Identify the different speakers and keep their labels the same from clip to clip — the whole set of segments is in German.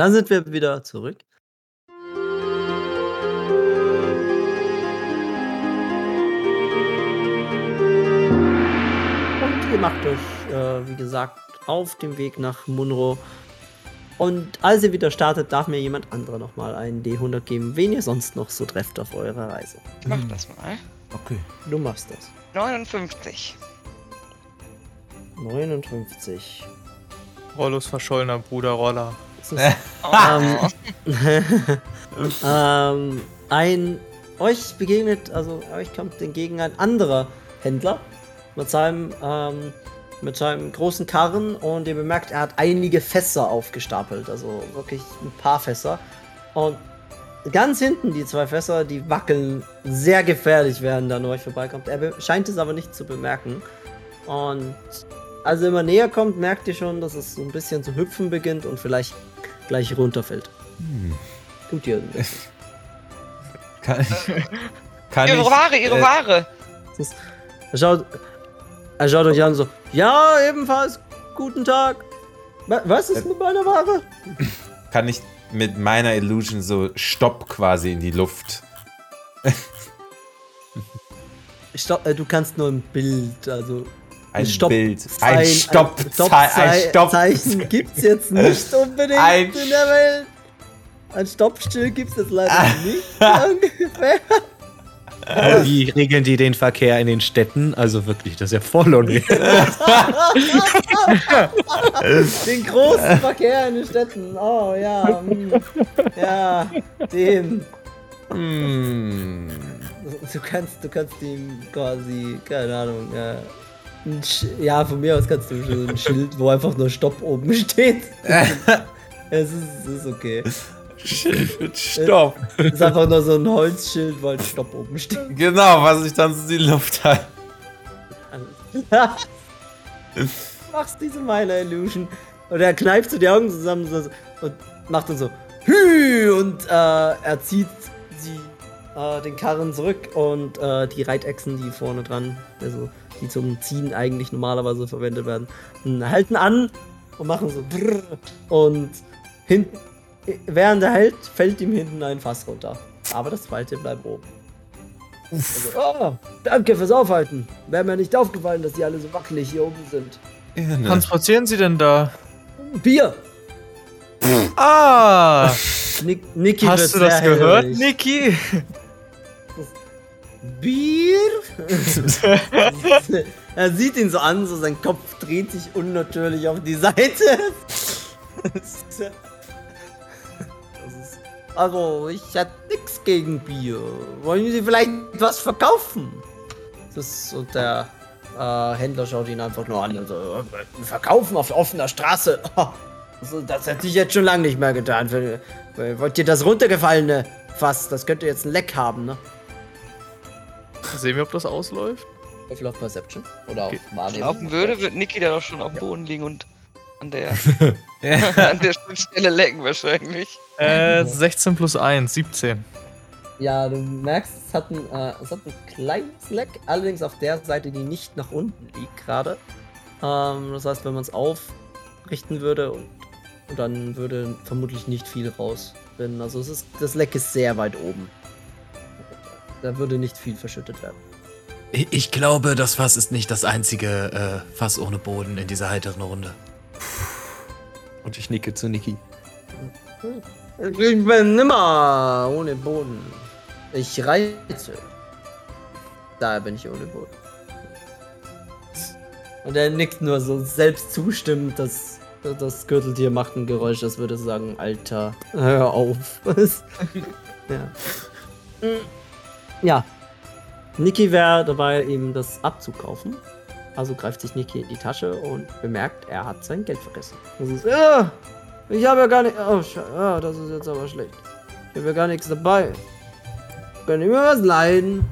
Speaker 1: Dann sind wir wieder zurück. Und ihr macht euch, äh, wie gesagt, auf dem Weg nach Munro. Und als ihr wieder startet, darf mir jemand anderer nochmal einen D100 geben, wen ihr sonst noch so trefft auf eurer Reise.
Speaker 2: Ich mach das mal.
Speaker 3: Okay.
Speaker 1: Du machst das.
Speaker 2: 59.
Speaker 1: 59.
Speaker 4: Rollos verschollener Bruder Roller.
Speaker 1: Ist, ähm, ähm, ein euch begegnet, also euch kommt entgegen ein anderer Händler mit seinem ähm, mit seinem großen Karren und ihr bemerkt, er hat einige Fässer aufgestapelt, also wirklich ein paar Fässer. Und ganz hinten die zwei Fässer, die wackeln sehr gefährlich, während er an euch vorbeikommt. Er scheint es aber nicht zu bemerken. Und als er immer näher kommt, merkt ihr schon, dass es so ein bisschen zu hüpfen beginnt und vielleicht gleich runterfällt.
Speaker 3: Hm.
Speaker 1: Tut ihr?
Speaker 3: Kann ich. Kann
Speaker 2: Ihre
Speaker 3: ich,
Speaker 2: Ware, ihre
Speaker 3: äh,
Speaker 2: Ware.
Speaker 1: Er schaut, er schaut euch an so, ja, ebenfalls, guten Tag. Wa- Was ist
Speaker 3: Äh.
Speaker 1: mit meiner Ware?
Speaker 3: Kann ich mit meiner Illusion so Stopp quasi in die Luft.
Speaker 1: Stopp, äh, du kannst nur ein Bild, also
Speaker 3: Ein
Speaker 1: Stopp-
Speaker 3: Bild. Ein Stopp.
Speaker 1: Ein Stoppzei-
Speaker 3: Stopp.
Speaker 1: Zeichen gibt's jetzt nicht unbedingt
Speaker 3: Ein
Speaker 1: in der Welt. Ein Stoppschild gibt's jetzt leider
Speaker 3: Ah.
Speaker 1: nicht ungefähr.
Speaker 5: Wie regeln die den Verkehr in den Städten? Also wirklich, das ist ja voll.
Speaker 1: Den großen Verkehr in den Städten. Oh ja. hm. Ja, den.
Speaker 3: Hm.
Speaker 1: Du kannst, du kannst ihm quasi, keine Ahnung, ja. Ein Sch- Ja, von mir aus kannst du schon ein Schild, wo einfach nur Stopp oben steht. es, ist, es ist okay.
Speaker 3: Stopp.
Speaker 1: Es ist einfach nur so ein Holzschild, wo ein Stopp oben steht.
Speaker 3: Genau, was ich dann so in die Luft halte.
Speaker 1: Machst diese Minor Illusion. Und er kneift so die Augen zusammen so- und macht dann so Hü! Und äh, er zieht sie, äh, den Karren zurück und äh, die Reitechsen, die vorne dran, also die zum Ziehen eigentlich normalerweise verwendet werden, halten an und machen so brrr, und hinten, während er hält, fällt ihm hinten ein Fass runter. Aber das zweite bleibt oben. Also, oh, danke fürs Aufhalten. Wäre mir nicht aufgefallen, dass die alle so wackelig hier oben sind.
Speaker 3: Irre.
Speaker 4: Transportieren Sie denn da?
Speaker 1: Bier!
Speaker 4: Ah!
Speaker 1: Nick, Niki
Speaker 4: Hast du das gehört. Niki?
Speaker 1: Bier? er sieht ihn so an, so sein Kopf dreht sich unnatürlich auf die Seite. Also, ich hätte nichts gegen Bier. Wollen Sie vielleicht was verkaufen? Das und der äh, Händler schaut ihn einfach nur an und so, äh, verkaufen auf offener Straße. Also, das hätte ich jetzt schon lange nicht mehr getan. Wollt ihr das runtergefallene Fass? Das könnte jetzt ein Leck haben, ne?
Speaker 4: Sehen wir, ob das ausläuft?
Speaker 1: Würfel auf Perception? Oder auf
Speaker 4: Okay.
Speaker 1: Wahrnehmung?
Speaker 2: Laufen würde, wird Niki da doch schon auf dem Boden liegen und an der, an der Schnittstelle lecken wahrscheinlich.
Speaker 4: Äh, 16 plus 1, 17.
Speaker 1: Ja, du merkst, es hat, ein, äh, es hat ein kleines Leck, allerdings auf der Seite, die nicht nach unten liegt gerade. Ähm, das heißt, wenn man es aufrichten würde, und, und dann würde vermutlich nicht viel rausfinden. Also es ist, das Leck ist sehr weit oben. Da würde nicht viel verschüttet werden.
Speaker 5: Ich glaube, das Fass ist nicht das einzige äh, Fass ohne Boden in dieser heiteren Runde.
Speaker 6: Und ich nicke zu Niki.
Speaker 1: Ich bin nimmer ohne Boden. Ich reite. Daher bin ich ohne Boden. Und er nickt nur so selbst zustimmend, dass das Gürteltier macht ein Geräusch, das würde sagen, Alter, hör auf. ja. ja. Niki wäre dabei, ihm das abzukaufen. Also greift sich Niki in die Tasche und bemerkt, er hat sein Geld vergessen. Das ist, ja, ich habe ja gar nicht. Oh, Sche- ja, das ist jetzt aber schlecht. Ich habe ja gar nichts dabei. Können ihr mir was leihen?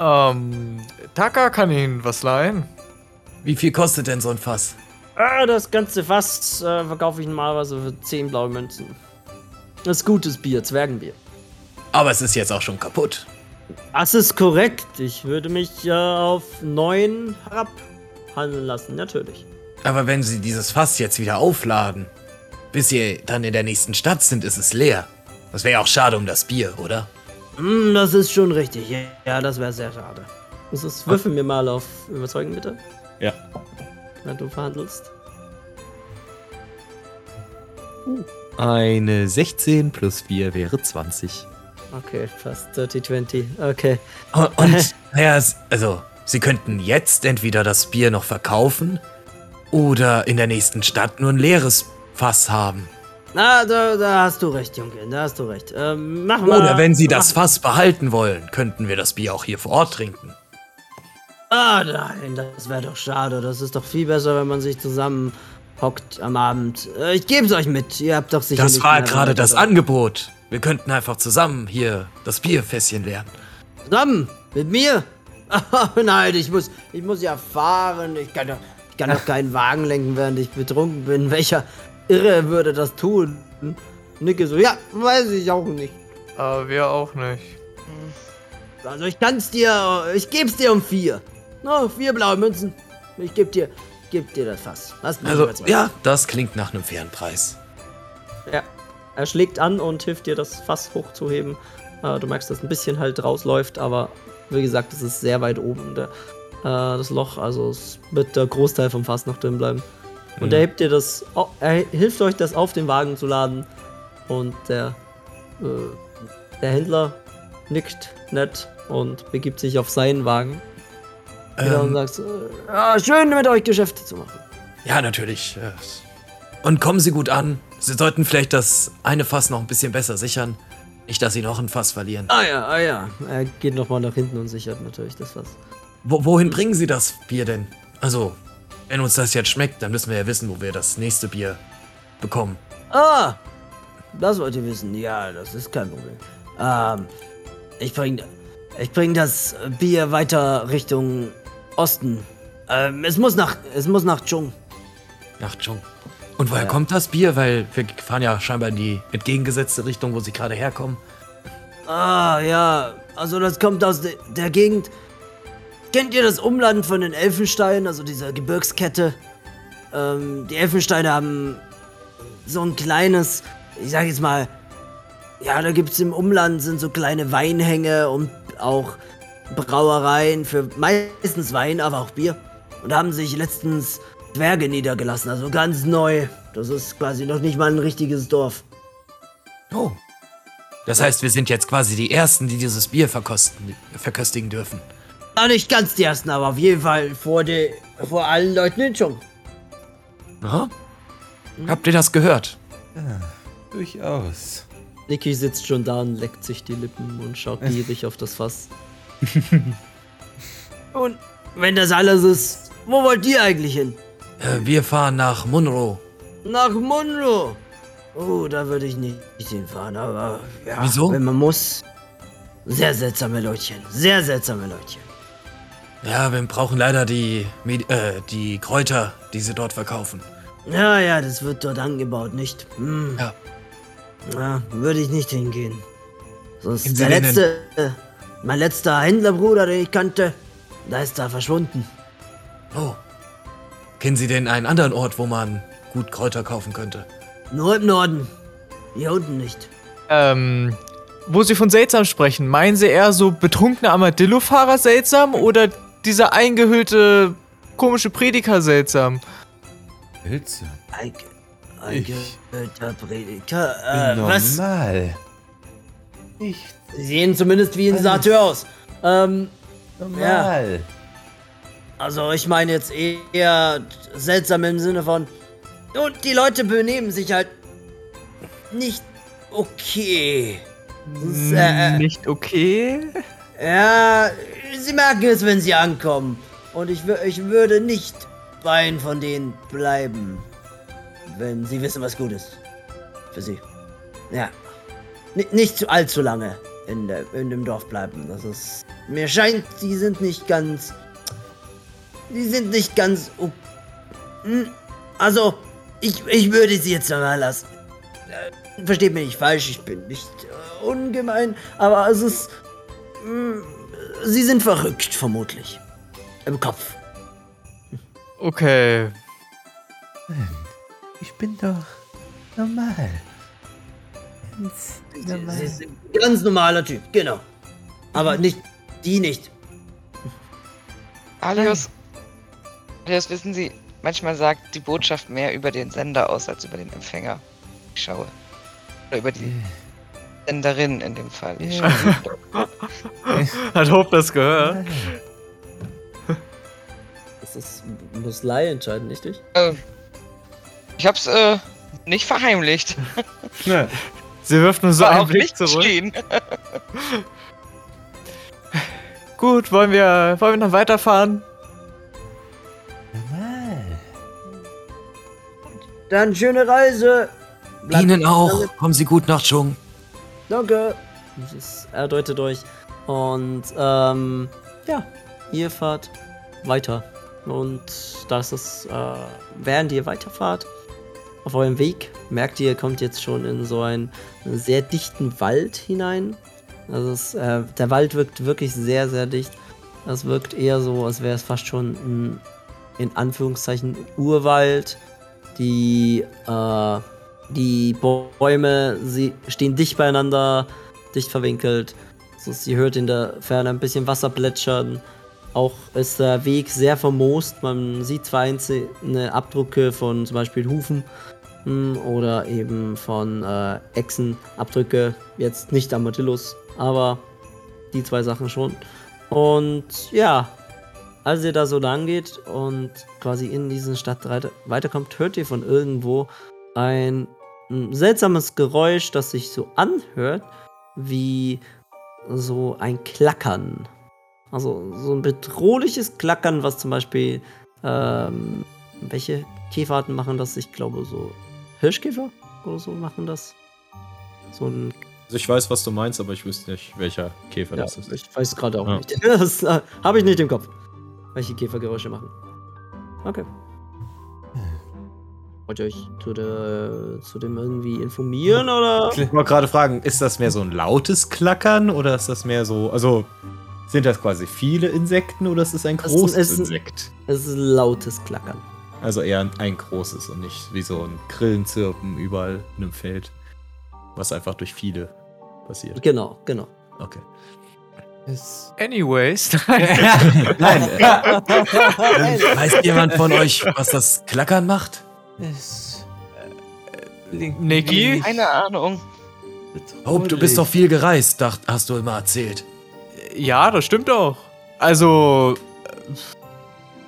Speaker 4: Ähm, Taka kann Ihnen was leihen.
Speaker 5: Wie viel kostet denn so ein Fass?
Speaker 1: Ah, das ganze Fass äh, verkaufe ich normalerweise für 10 blaue Münzen. Das ist gutes Bier, Zwergenbier.
Speaker 5: Aber es ist jetzt auch schon kaputt.
Speaker 1: Das ist korrekt. Ich würde mich äh, auf 9 herabhandeln lassen, natürlich.
Speaker 5: Aber wenn Sie dieses Fass jetzt wieder aufladen, bis ihr dann in der nächsten Stadt sind, ist es leer. Das wäre ja auch schade um das Bier, oder?
Speaker 1: Hm, das ist schon richtig. Ja, das wäre sehr schade. Das ist, würfel mir mal auf Überzeugen, bitte,
Speaker 3: Ja.
Speaker 1: wenn du verhandelst.
Speaker 6: Eine 16 plus 4 wäre 20.
Speaker 1: Okay, fast 30, 20. Okay.
Speaker 5: Und, und naja, also, sie könnten jetzt entweder das Bier noch verkaufen oder in der nächsten Stadt nur ein leeres Fass haben.
Speaker 1: Na, da, da hast du recht, Junge. Da hast du recht. Ähm, mach mal.
Speaker 5: Oder wenn sie
Speaker 1: mach-
Speaker 5: das Fass behalten wollen, könnten wir das Bier auch hier vor Ort trinken.
Speaker 1: Ah, nein, das wäre doch schade. Das ist doch viel besser, wenn man sich zusammen hockt am Abend. Äh, ich geb's euch mit. Ihr habt doch sicher
Speaker 5: Das war gerade das Angebot. Wir könnten einfach zusammen hier das Bierfässchen leeren.
Speaker 1: Zusammen mit mir? Oh, nein, ich muss, ich muss ja fahren. Ich kann doch, ich kann doch keinen Wagen lenken, während ich betrunken bin. Welcher Irre würde das tun? Nicke so, ja, weiß ich auch nicht.
Speaker 4: Aber wir auch nicht.
Speaker 1: Also ich kann's dir, ich geb's dir um vier. No, vier blaue Münzen. Ich geb dir, geb dir das Fass.
Speaker 5: Also, ja, das klingt nach einem fairen Preis.
Speaker 1: Ja. Er schlägt an und hilft dir, das Fass hochzuheben. Äh, du merkst, dass ein bisschen halt rausläuft, aber wie gesagt, es ist sehr weit oben, der, äh, das Loch. Also es wird der Großteil vom Fass noch drin bleiben. Und er hebt dir das, au- er hilft euch, das auf den Wagen zu laden. Und der, äh, der Händler nickt nett und begibt sich auf seinen Wagen. Wieder und
Speaker 5: Ähm,
Speaker 1: sagt, äh, ah, schön mit euch Geschäfte zu machen.
Speaker 5: ja, natürlich. Und kommen Sie gut an. Sie sollten vielleicht das eine Fass noch ein bisschen besser sichern. Nicht, dass Sie noch ein Fass verlieren.
Speaker 1: Ah ja, ah ja. Er geht nochmal nach hinten und sichert natürlich das Fass.
Speaker 5: Wo, wohin bringen Sie das Bier denn? Also, wenn uns das jetzt schmeckt, dann müssen wir ja wissen, wo wir das nächste Bier bekommen.
Speaker 1: Ah, das wollt ihr wissen. Ja, das ist kein Problem. Ähm, ich bring, ich bring das Bier weiter Richtung Osten. Ähm, es muss nach, es muss nach Chung.
Speaker 5: Nach Chung. Und woher
Speaker 1: Ja.
Speaker 5: kommt das Bier? Weil wir fahren ja scheinbar in die entgegengesetzte Richtung, wo Sie gerade herkommen.
Speaker 1: Ah, ja. Also das kommt aus de der Gegend. Kennt ihr das Umland von den Elfensteinen, also dieser Gebirgskette? Ähm, die Elfensteine haben so ein kleines, ich sag jetzt mal, ja, da gibt's im Umland sind so kleine Weinhänge und auch Brauereien für meistens Wein, aber auch Bier. Und da haben sich letztens Zwerge niedergelassen, also ganz neu. Das ist quasi noch nicht mal ein richtiges Dorf.
Speaker 5: Oh. Das heißt, wir sind jetzt quasi die Ersten, die dieses Bier verkosten, verköstigen dürfen.
Speaker 1: Ah, nicht ganz die ersten, aber auf jeden Fall vor, de, vor allen Leuten in Chung.
Speaker 5: Aha. Habt ihr das gehört?
Speaker 3: Durchaus.
Speaker 1: Niki sitzt schon da und leckt sich die Lippen und schaut gierig auf das Fass. und wenn das alles ist, wo wollt ihr eigentlich hin?
Speaker 5: Äh, wir fahren nach Munro.
Speaker 1: Nach Munro. Oh, da würde ich nicht hinfahren, aber ja,
Speaker 5: Wieso?
Speaker 1: wenn man muss. Sehr seltsame Leutchen, sehr seltsame Leutchen.
Speaker 5: Ja, wir brauchen leider die, Medi äh, die Kräuter, die sie dort verkaufen.
Speaker 1: Ja, ja, das wird dort angebaut, nicht? Hm.
Speaker 5: Ja.
Speaker 1: Ja, würde ich nicht hingehen. Sonst der letzte, äh, mein letzter Händlerbruder, den ich kannte, da ist da verschwunden.
Speaker 5: Oh. Kennen Sie denn einen anderen Ort, wo man gut Kräuter kaufen könnte?
Speaker 1: Nur im Norden. Hier unten nicht.
Speaker 4: Ähm, wo Sie von seltsam sprechen, meinen Sie eher so betrunkene Armadillo-Fahrer seltsam oder dieser eingehüllte komische Prediger seltsam?
Speaker 3: Pilze.
Speaker 1: Ein,
Speaker 3: Ich
Speaker 1: eingeölter Prediger.
Speaker 3: Bin
Speaker 1: Äh, was?
Speaker 3: normal. Ich
Speaker 1: Sie sehen zumindest wie ein Satyr aus. Ähm,
Speaker 3: normal.
Speaker 1: Also ich meine jetzt eher seltsam im Sinne von. Und die Leute benehmen sich halt nicht okay. Das ist, äh,
Speaker 4: Nicht okay?
Speaker 1: Ja, sie merken es, wenn sie ankommen. Und ich, ich würde nicht bei einem von denen bleiben, wenn sie wissen, was gut ist. Für sie. Ja. N nicht zu allzu lange in, der, in dem Dorf bleiben. Das ist. Mir scheint, sie sind nicht ganz. Sie sind nicht ganz. Hm, Also, ich, ich würde sie jetzt mal lassen. Äh, Versteht mich nicht falsch, ich bin nicht äh, ungemein, aber es ist. mh, Sie sind verrückt, vermutlich. Im Kopf.
Speaker 4: Okay.
Speaker 3: Ich bin doch normal.
Speaker 1: Sie ist ein ganz normaler Typ, genau. Aber nicht, die nicht.
Speaker 2: Alios, Alios, wissen Sie, manchmal sagt die Botschaft mehr über den Sender aus als über den Empfänger. Ich schaue. Oder über die Senderin in dem Fall. Ich schaue.
Speaker 4: Hat Hope das gehört?
Speaker 1: Das ist, muss Lai entscheiden, nicht ich?
Speaker 2: Äh, ich hab's äh, nicht verheimlicht.
Speaker 3: Ja.
Speaker 4: Sie wirft nur so
Speaker 2: War
Speaker 4: einen
Speaker 2: auch
Speaker 4: Blick
Speaker 2: nicht
Speaker 4: zurück.
Speaker 2: geschehen.
Speaker 4: Gut, wollen wir, wollen wir noch weiterfahren?
Speaker 1: Dann schöne Reise. Bleibt
Speaker 5: Ihnen auch.
Speaker 1: damit-
Speaker 5: Kommen Sie gut nach Chung.
Speaker 1: Danke. Das er deutet euch. Und ähm, ja, ihr fahrt weiter. Und das ist, äh, während ihr weiterfahrt, auf eurem Weg, merkt ihr, ihr kommt jetzt schon in so einen sehr dichten Wald hinein. Also es, äh, der Wald wirkt wirklich sehr, sehr dicht. Es wirkt eher so, als wäre es fast schon ein, in Anführungszeichen, Urwald. Die, äh, die Bäume, sie stehen dicht beieinander, dicht verwinkelt. So, sie hört in der Ferne ein bisschen Wasser plätschern. Auch ist der Weg sehr vermoost. Man sieht zwar einzelne Abdrücke von zum Beispiel Hufen hm, oder eben von äh, Echsenabdrücke. Jetzt nicht Armadillos, aber die zwei Sachen schon. Und ja, als ihr da so lang geht und quasi in diesen Stadt weiter- weiterkommt, hört ihr von irgendwo ein mm, seltsames Geräusch, das sich so anhört wie so ein Klackern. Also so ein bedrohliches Klackern, was zum Beispiel ähm, welche Käferarten machen das? Ich glaube so Hirschkäfer oder so machen das. So ein
Speaker 6: Also ich weiß, was du meinst, aber ich wüsste nicht, welcher Käfer
Speaker 1: ja,
Speaker 6: das ist.
Speaker 1: ich weiß gerade auch
Speaker 6: Ja.
Speaker 1: nicht. Das äh, habe ich nicht im Kopf. Welche Käfergeräusche machen. Okay. Wollt ihr euch zu, der, zu dem irgendwie informieren oder?
Speaker 6: Ich wollte gerade fragen, ist das mehr so ein lautes Klackern oder ist das mehr so, also sind das quasi viele Insekten oder ist es ein
Speaker 1: ein-
Speaker 6: großes
Speaker 1: es ist ein-
Speaker 6: Insekt?
Speaker 1: Es ist lautes Klackern.
Speaker 6: Also eher ein, ein großes und nicht wie so ein Grillenzirpen überall in einem Feld, was einfach durch viele passiert.
Speaker 1: Genau, genau.
Speaker 6: Okay.
Speaker 3: Es,
Speaker 4: Anyways.
Speaker 3: nein, äh,
Speaker 5: Weiß jemand von euch, was das Klackern macht?
Speaker 3: es äh,
Speaker 4: Niki?
Speaker 2: Keine Ahnung.
Speaker 5: Hope, du bist doch viel gereist, dacht, hast du immer erzählt.
Speaker 4: ja, das stimmt auch. Also,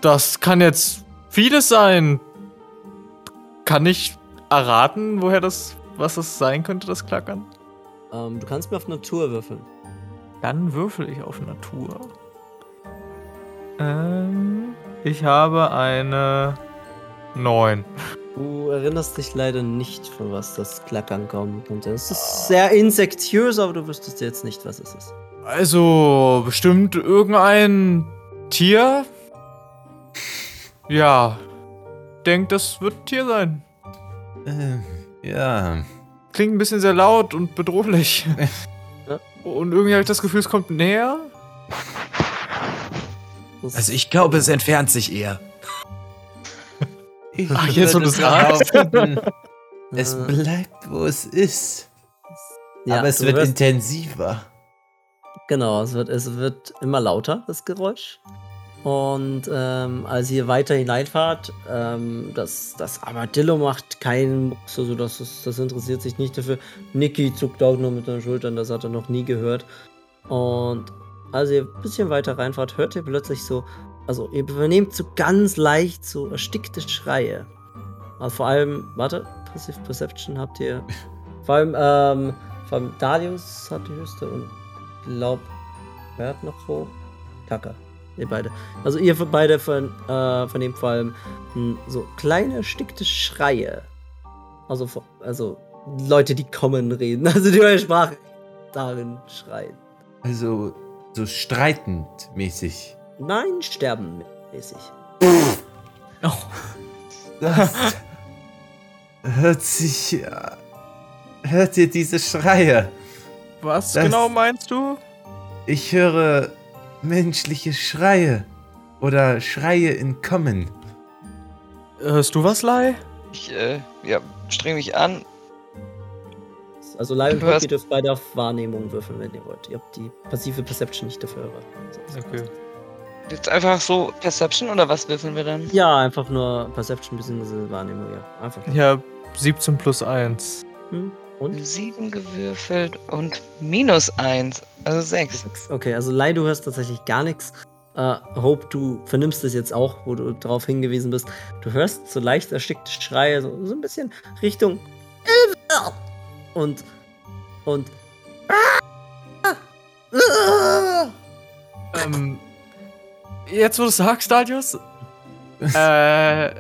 Speaker 4: das kann jetzt vieles sein. Kann ich erraten, woher das, was das sein könnte, das Klackern?
Speaker 1: Ähm, du kannst mir auf Natur würfeln.
Speaker 4: Dann würfel ich auf Natur. Ähm, ich habe eine 9.
Speaker 1: Du erinnerst dich leider nicht, von was das Klackern kommen könnte. Es ist sehr insektiös, aber du wüsstest jetzt nicht, was es ist.
Speaker 4: Also, bestimmt irgendein Tier? Ja. Denk, das wird ein Tier sein.
Speaker 3: Ähm, ja.
Speaker 4: Klingt ein bisschen sehr laut und bedrohlich. Und irgendwie habe ich das Gefühl, es kommt näher.
Speaker 1: Das
Speaker 5: Also ich glaube, es entfernt sich eher.
Speaker 3: Ich
Speaker 4: Ach, jetzt, du's sagst.
Speaker 3: behaupten, Es bleibt, wo es ist.
Speaker 1: ja,
Speaker 3: aber es wird intensiver.
Speaker 1: Genau, es wird, es wird immer lauter, das Geräusch. Und ähm, als ihr weiter hineinfahrt, ähm, das, das Armadillo macht keinen Mucks, also das, ist, das interessiert sich nicht dafür. Niki zuckt auch nur mit den Schultern, das hat er noch nie gehört. Und als ihr ein bisschen weiter reinfahrt, hört ihr plötzlich so, also ihr übernehmt so ganz leicht so erstickte Schreie. Also vor allem, warte, Passive Perception habt ihr. Vor allem, ähm, vor allem Darius hat die höchste und glaub, wer hat noch wo? Kacke. Ihr beide. Also ihr beide von, äh, vernehmt vor allem mh, so kleine erstickte Schreie. Also, also Leute, die kommen reden. Also die eure Sprache darin schreien.
Speaker 3: Also, so streitend mäßig.
Speaker 1: Nein, sterben mäßig.
Speaker 3: Das hört sich. Hört ihr diese Schreie?
Speaker 4: Was
Speaker 3: Das-
Speaker 4: genau meinst du?
Speaker 3: Ich höre menschliche Schreie. Oder Schreie in Kommen.
Speaker 4: Hörst du was, Lai?
Speaker 2: Ich, äh, ja, streng mich an.
Speaker 1: Also Lai und Hoki dürft beide auf Wahrnehmung würfeln, wenn ihr wollt. Ihr habt die passive Perception nicht dafür.
Speaker 4: Okay.
Speaker 2: Jetzt einfach so Perception oder was würfeln wir dann?
Speaker 1: ja, einfach nur Perception bzw. Wahrnehmung, ja. Einfach.
Speaker 4: Habe 17 plus 1.
Speaker 1: Hm? Und?
Speaker 2: Sieben gewürfelt und minus eins, also sechs.
Speaker 1: Okay, also Lai, du hörst tatsächlich gar nichts. Äh, Hope, du vernimmst es jetzt auch, wo du darauf hingewiesen bist. Du hörst so leicht erstickte Schreie, so, so ein bisschen Richtung. Und. Und.
Speaker 4: Ähm, jetzt, wo du sagst, Dalius, äh,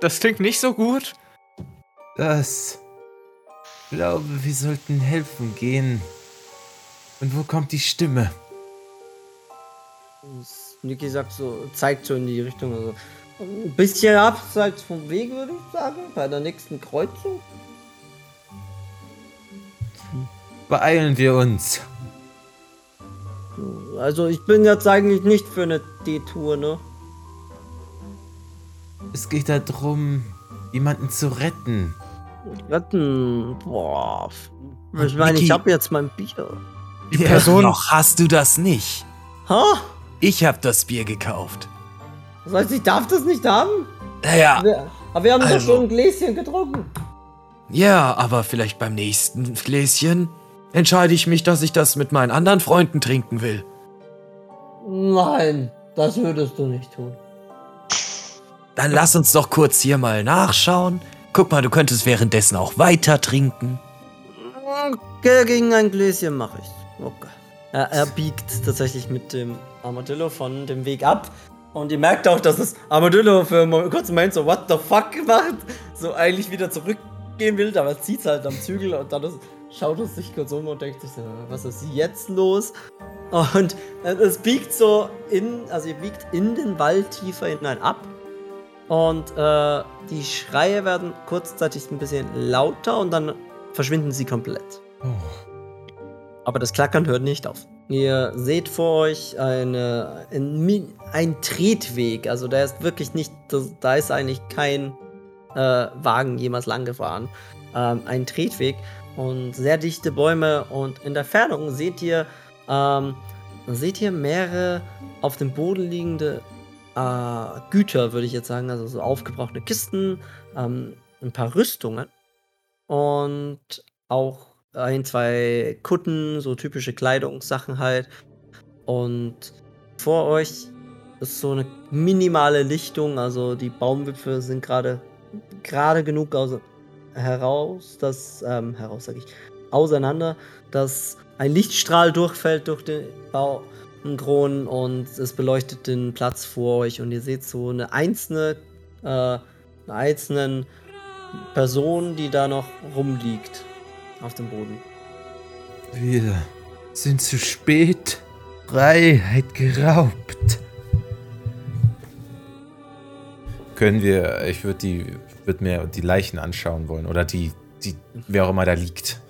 Speaker 4: das klingt nicht so gut.
Speaker 3: Das. Ich glaube, wir sollten helfen gehen. Und wo kommt die Stimme?
Speaker 1: Niki sagt so, zeigt so in die Richtung. Also, ein bisschen abseits vom Weg, würde ich sagen. Bei der nächsten Kreuzung.
Speaker 3: Beeilen wir uns.
Speaker 1: Also, ich bin jetzt eigentlich nicht für eine Detour, ne?
Speaker 3: Es geht darum, jemanden zu retten.
Speaker 1: Retten. Boah. Ich meine, ich
Speaker 5: Niki.
Speaker 1: habe jetzt mein Bier.
Speaker 5: Die
Speaker 4: Person-.
Speaker 5: Noch hast du das nicht.
Speaker 1: Ha?
Speaker 5: Ich habe das Bier gekauft.
Speaker 1: Das heißt, ich darf das nicht haben?
Speaker 5: Naja,
Speaker 1: Wir, aber wir haben doch
Speaker 5: Also.
Speaker 1: schon ein Gläschen getrunken.
Speaker 5: ja, aber vielleicht beim nächsten Gläschen entscheide ich mich, dass ich das mit meinen anderen Freunden trinken will.
Speaker 1: Nein, das würdest du nicht tun.
Speaker 5: Dann lass uns doch kurz hier mal nachschauen. Guck mal, du könntest währenddessen auch weiter trinken.
Speaker 1: Okay, gegen ein Gläschen mache ich. Okay. Er, er biegt tatsächlich mit dem Armadillo von dem Weg ab. Und ihr merkt auch, dass das Armadillo für einen kurzen Moment so, what the fuck macht. So eigentlich wieder zurückgehen will, aber zieht es halt am Zügel und dann ist, schaut es sich kurz um und denkt sich so, was ist jetzt los? Und es biegt so in, also ihr biegt in den Wald tiefer hinein ab. Und äh, die Schreie werden kurzzeitig ein bisschen lauter und dann verschwinden sie komplett. Aber das Klackern hört nicht auf. Ihr seht vor euch eine, ein, ein Tretweg. Also da ist wirklich nicht, da ist eigentlich kein äh, Wagen jemals lang gefahren. Ähm, ein Tretweg und sehr dichte Bäume und in der Fernung seht ihr, ähm, seht ihr mehrere auf dem Boden liegende äh, Güter, würde ich jetzt sagen, also so aufgebrauchte Kisten, ähm, ein paar Rüstungen und auch ein, zwei Kutten, so typische Kleidungssachen halt. Und vor euch ist so eine minimale Lichtung, also die Baumwipfel sind gerade gerade genug aus, heraus, dass ähm, heraus sage ich auseinander, dass ein Lichtstrahl durchfällt durch den Baumkronen und es beleuchtet den Platz vor euch und ihr seht so eine einzelne äh, eine einzelnen Person, die da noch rumliegt auf dem Boden.
Speaker 3: Wir sind zu spät. Freiheit geraubt. Können wir, ich würde die, würde mir die Leichen anschauen wollen oder die, die, wer auch immer da liegt.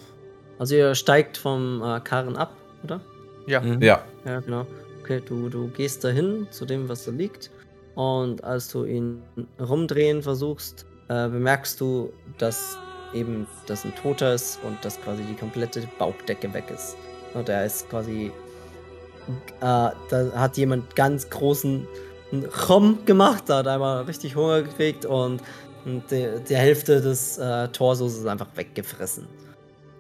Speaker 1: Also ihr steigt vom äh, Karren ab, oder?
Speaker 4: Ja.
Speaker 5: Mhm.
Speaker 3: Ja,
Speaker 1: Ja, genau. Okay, du, du gehst dahin zu dem, was da liegt. Und als du ihn rumdrehen versuchst, äh, bemerkst du, dass eben das ein Toter ist und dass quasi die komplette Bauchdecke weg ist. Und er ist quasi. Äh, da hat jemand ganz großen Chom gemacht, da hat einmal richtig Hunger gekriegt und, und die, die Hälfte des äh, Torsos ist einfach weggefressen.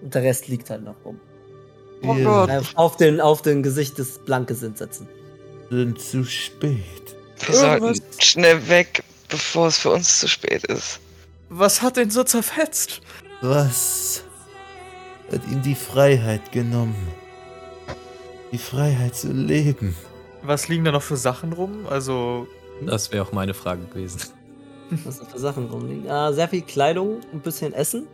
Speaker 1: Und der Rest liegt halt noch rum.
Speaker 2: Oh Gott.
Speaker 1: Auf den, auf den Gesicht des Blankes setzen.
Speaker 3: sind zu spät.
Speaker 2: Wir sollten schnell weg, bevor es für uns zu spät ist.
Speaker 4: Was hat den so zerfetzt?
Speaker 3: Was hat ihm die Freiheit genommen? Die Freiheit zu leben.
Speaker 4: Was liegen da noch für Sachen rum? Also,
Speaker 6: Das wäre auch meine Frage gewesen.
Speaker 1: Was da für Sachen rumliegen? Äh, sehr viel Kleidung, ein bisschen Essen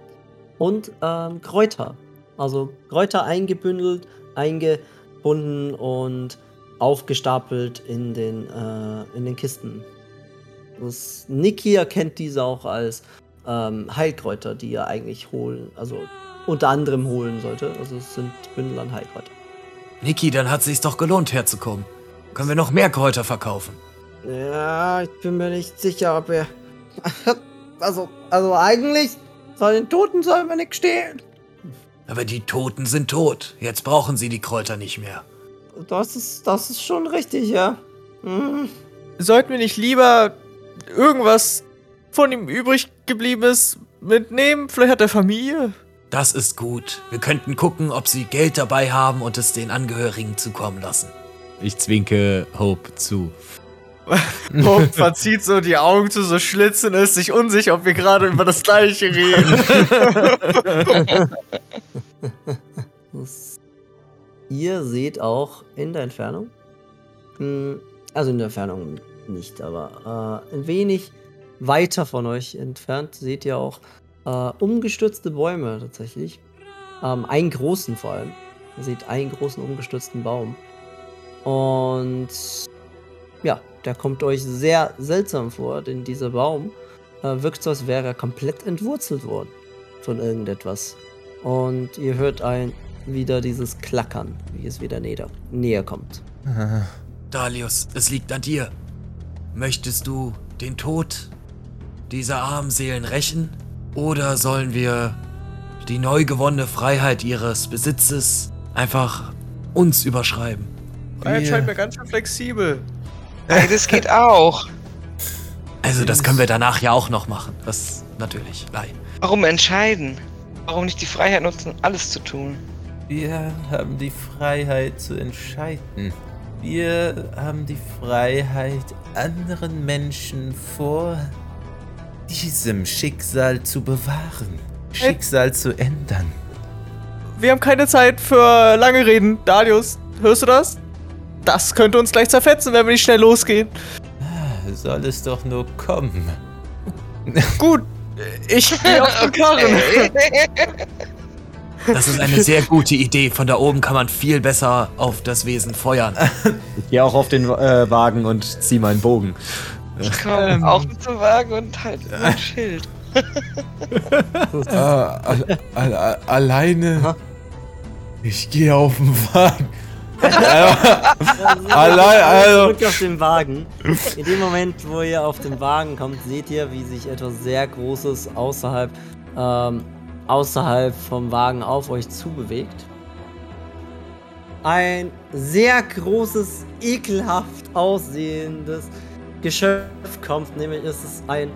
Speaker 1: und ähm, Kräuter. Also Kräuter eingebündelt, eingebunden und aufgestapelt in den, äh, in den Kisten. Das, Niki erkennt diese auch als ähm, Heilkräuter, die er eigentlich holen, also unter anderem holen sollte. Also es sind Bündel an Heilkräuter.
Speaker 5: Niki, dann hat sich's doch gelohnt herzukommen. Können wir noch mehr Kräuter verkaufen?
Speaker 1: Ja, ich bin mir nicht sicher, ob er. Also, also eigentlich soll den Toten soll man nicht stehlen.
Speaker 5: Aber die Toten sind tot. Jetzt brauchen sie die Kräuter nicht mehr.
Speaker 1: Das ist, das ist schon richtig, ja. Mhm.
Speaker 4: Sollten wir nicht lieber irgendwas von ihm übrig gebliebenes mitnehmen? Vielleicht hat er Familie.
Speaker 5: Das ist gut. Wir könnten gucken, ob sie Geld dabei haben und es den Angehörigen zukommen lassen.
Speaker 6: Ich zwinke Hope zu.
Speaker 4: Hope verzieht so die Augen zu so Schlitzen, ist sich unsicher, ob wir gerade über das gleiche reden.
Speaker 1: Ihr seht auch in der Entfernung, mh, also in der Entfernung nicht, aber äh, ein wenig weiter von euch entfernt seht ihr auch äh, umgestürzte Bäume tatsächlich. Ähm, einen großen vor allem. Ihr seht einen großen umgestürzten Baum. Und ja, der kommt euch sehr seltsam vor, denn dieser Baum äh, wirkt so, als wäre er komplett entwurzelt worden von irgendetwas. Und ihr hört ein wieder dieses Klackern, wie es wieder näher, näher kommt.
Speaker 5: Dalius, es liegt an dir. Möchtest du den Tod dieser armen Seelen rächen? Oder sollen wir die neu gewonnene Freiheit ihres Besitzes einfach uns überschreiben?
Speaker 4: Er
Speaker 3: Wir-
Speaker 4: scheint mir ganz schön flexibel.
Speaker 2: Beides geht auch.
Speaker 5: Also, das können wir danach ja auch noch machen. Das natürlich. Nein.
Speaker 2: Warum entscheiden? Warum nicht die Freiheit nutzen, alles zu tun?
Speaker 3: Wir haben die Freiheit zu entscheiden. Wir haben die Freiheit, anderen Menschen vor diesem Schicksal zu bewahren. Schicksal zu ändern.
Speaker 4: Wir haben keine Zeit für lange Reden. Darius, hörst du das? Das könnte uns gleich zerfetzen, wenn wir nicht schnell losgehen.
Speaker 3: Soll es doch nur kommen.
Speaker 4: Gut, ich gehe auf den Karren.
Speaker 5: Das ist eine sehr gute Idee. Von da oben kann man viel besser auf das Wesen feuern.
Speaker 6: Ich gehe auch auf den äh, Wagen und zieh meinen Bogen.
Speaker 2: Ich komme
Speaker 4: Ähm.
Speaker 2: auf zum Wagen und halt mein Schild.
Speaker 3: Ah, al al al alleine. Ich gehe auf den Wagen. Allein, also-
Speaker 1: Zurück auf den Wagen. In dem Moment, wo ihr auf den Wagen kommt, seht ihr, wie sich etwas sehr Großes außerhalb, ähm, außerhalb vom Wagen auf euch zubewegt. Ein sehr großes, ekelhaft aussehendes Geschöpf kommt, nämlich ist es ein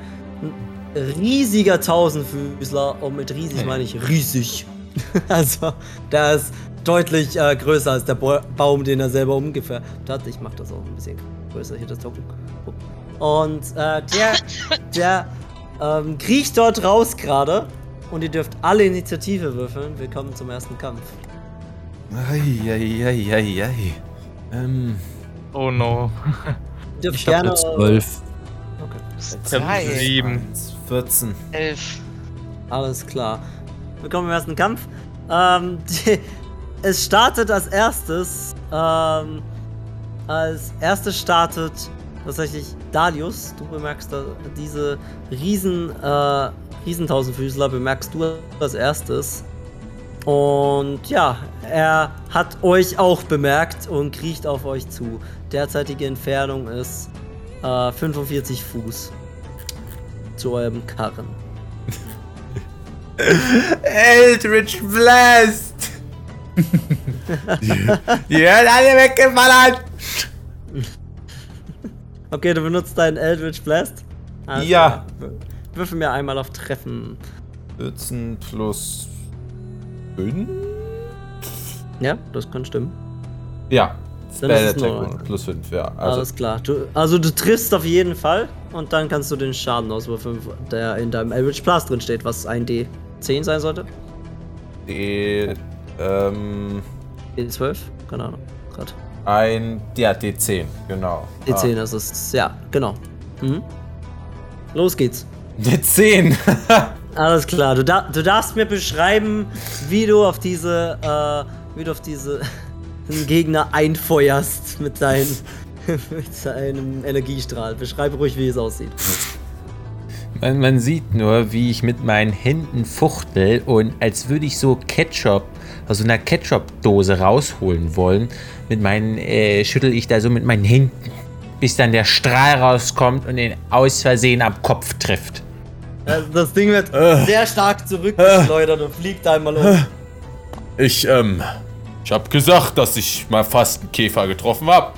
Speaker 1: riesiger Tausendfüßler und mit riesig meine ich riesig. also, der ist deutlich äh, größer als der Bo Baum, den er selber umgefärbt hat. Ich mach das auch ein bisschen größer hier, das Token. Und äh, der, der ähm, kriecht dort raus gerade. Und ihr dürft alle Initiative würfeln. Willkommen zum ersten Kampf.
Speaker 3: Eieieiei. Ähm,
Speaker 4: Oh no.
Speaker 1: Dürft
Speaker 6: Ich habe
Speaker 1: gerne.
Speaker 6: zwölf.
Speaker 1: Okay.
Speaker 2: Zwei.
Speaker 4: Sieben.
Speaker 3: 14.
Speaker 2: Elf.
Speaker 1: Alles klar. Willkommen im ersten Kampf. Ähm, die, es startet als erstes. Ähm, als erstes startet tatsächlich Dalius. Du bemerkst da diese riesen, äh, Riesentausendfüßler, bemerkst du als erstes. Und ja, er hat euch auch bemerkt und kriecht auf euch zu. Derzeitige Entfernung ist äh, 45 Fuß zu eurem Karren.
Speaker 3: Eldritch Blast! Die werden alle weggeballert!
Speaker 1: Okay, du benutzt deinen Eldritch Blast? Alles
Speaker 3: Ja.
Speaker 1: Würfel mir einmal auf Treffen.
Speaker 3: 14 plus 5?
Speaker 1: Ja, das kann stimmen.
Speaker 3: Ja. Spell Attack plus 5, ja. Also,
Speaker 1: Alles klar. Du, also du triffst auf jeden Fall und dann kannst du den Schaden auswürfeln, der in deinem Eldritch Blast drin steht, was ein D10 sein sollte.
Speaker 3: D, ähm,
Speaker 1: D12? Keine Ahnung. Gerade.
Speaker 3: ein, ja, D10, genau.
Speaker 1: D10 ist es. Ja, genau. Mhm. Los geht's.
Speaker 3: Ah, D10!
Speaker 1: Alles klar. Du, da, du darfst mir beschreiben, wie du auf diese, äh, wie du auf diese Gegner einfeuerst mit, dein, mit deinem Energiestrahl. Beschreibe ruhig, wie es aussieht.
Speaker 3: Man, man sieht nur, wie ich mit meinen Händen fuchtel und als würde ich so Ketchup aus so einer Ketchup-Dose rausholen wollen. Mit meinen, äh, schüttel ich da so mit meinen Händen, bis dann der Strahl rauskommt und ihn aus Versehen am Kopf trifft.
Speaker 1: Also das Ding wird sehr stark zurückgeschleudert und fliegt einmal um.
Speaker 3: Ich, ähm, ich hab gesagt, dass ich mal fast einen Käfer getroffen hab.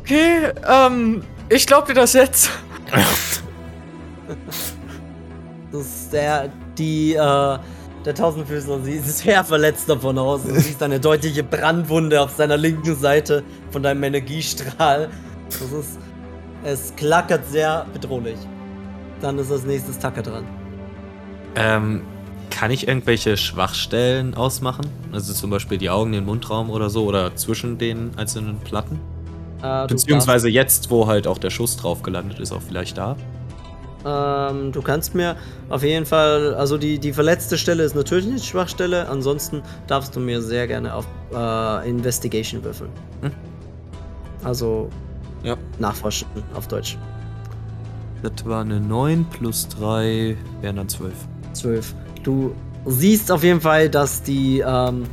Speaker 4: Okay, ähm, ich glaub dir das jetzt.
Speaker 1: Das ist der, die, äh, der Tausendfüßler sie ist schwer verletzt davon aus. Du siehst eine deutliche Brandwunde auf seiner linken Seite von deinem Energiestrahl. Das ist, es klackert sehr bedrohlich. Dann ist als nächstes Tacker dran.
Speaker 6: Ähm, kann ich irgendwelche Schwachstellen ausmachen? Also zum Beispiel die Augen, den Mundraum oder so oder zwischen den einzelnen Platten?
Speaker 1: Äh,
Speaker 6: Beziehungsweise jetzt, wo halt auch der Schuss drauf gelandet ist, auch vielleicht da.
Speaker 1: Ähm, du kannst mir auf jeden Fall, also die, die verletzte Stelle ist natürlich eine Schwachstelle, ansonsten darfst du mir sehr gerne auf äh, Investigation würfeln.
Speaker 6: Hm.
Speaker 1: Also
Speaker 6: Ja.
Speaker 1: nachforschen auf Deutsch.
Speaker 6: Das war eine 9 plus 3 wären dann 12.
Speaker 1: 12. Du siehst auf jeden Fall, dass die, ähm,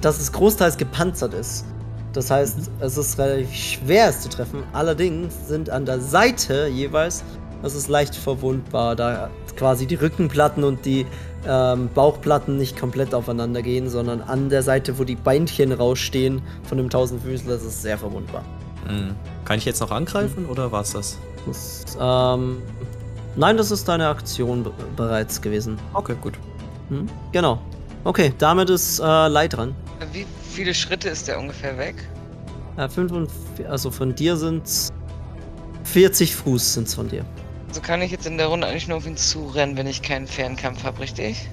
Speaker 1: dass es großteils gepanzert ist. Das heißt, es ist relativ schwer, es zu treffen. Allerdings sind an der Seite jeweils, das ist leicht verwundbar, da quasi die Rückenplatten und die ähm, Bauchplatten nicht komplett aufeinander gehen, sondern an der Seite, wo die Beinchen rausstehen von dem Tausendfüßler, ist es sehr verwundbar.
Speaker 6: Mhm. Kann ich jetzt noch angreifen oder war's das?
Speaker 1: Das, ähm, nein, das ist deine Aktion be bereits gewesen.
Speaker 6: Okay, gut.
Speaker 1: Hm? Genau. Okay, damit ist äh, Leid dran.
Speaker 2: Wie viele Schritte ist der ungefähr weg?
Speaker 1: Äh, 45, also von dir sind's 40 Fuß sind's von dir.
Speaker 2: Also kann ich jetzt in der Runde eigentlich nur auf ihn zurennen, wenn ich keinen Fernkampf habe, richtig?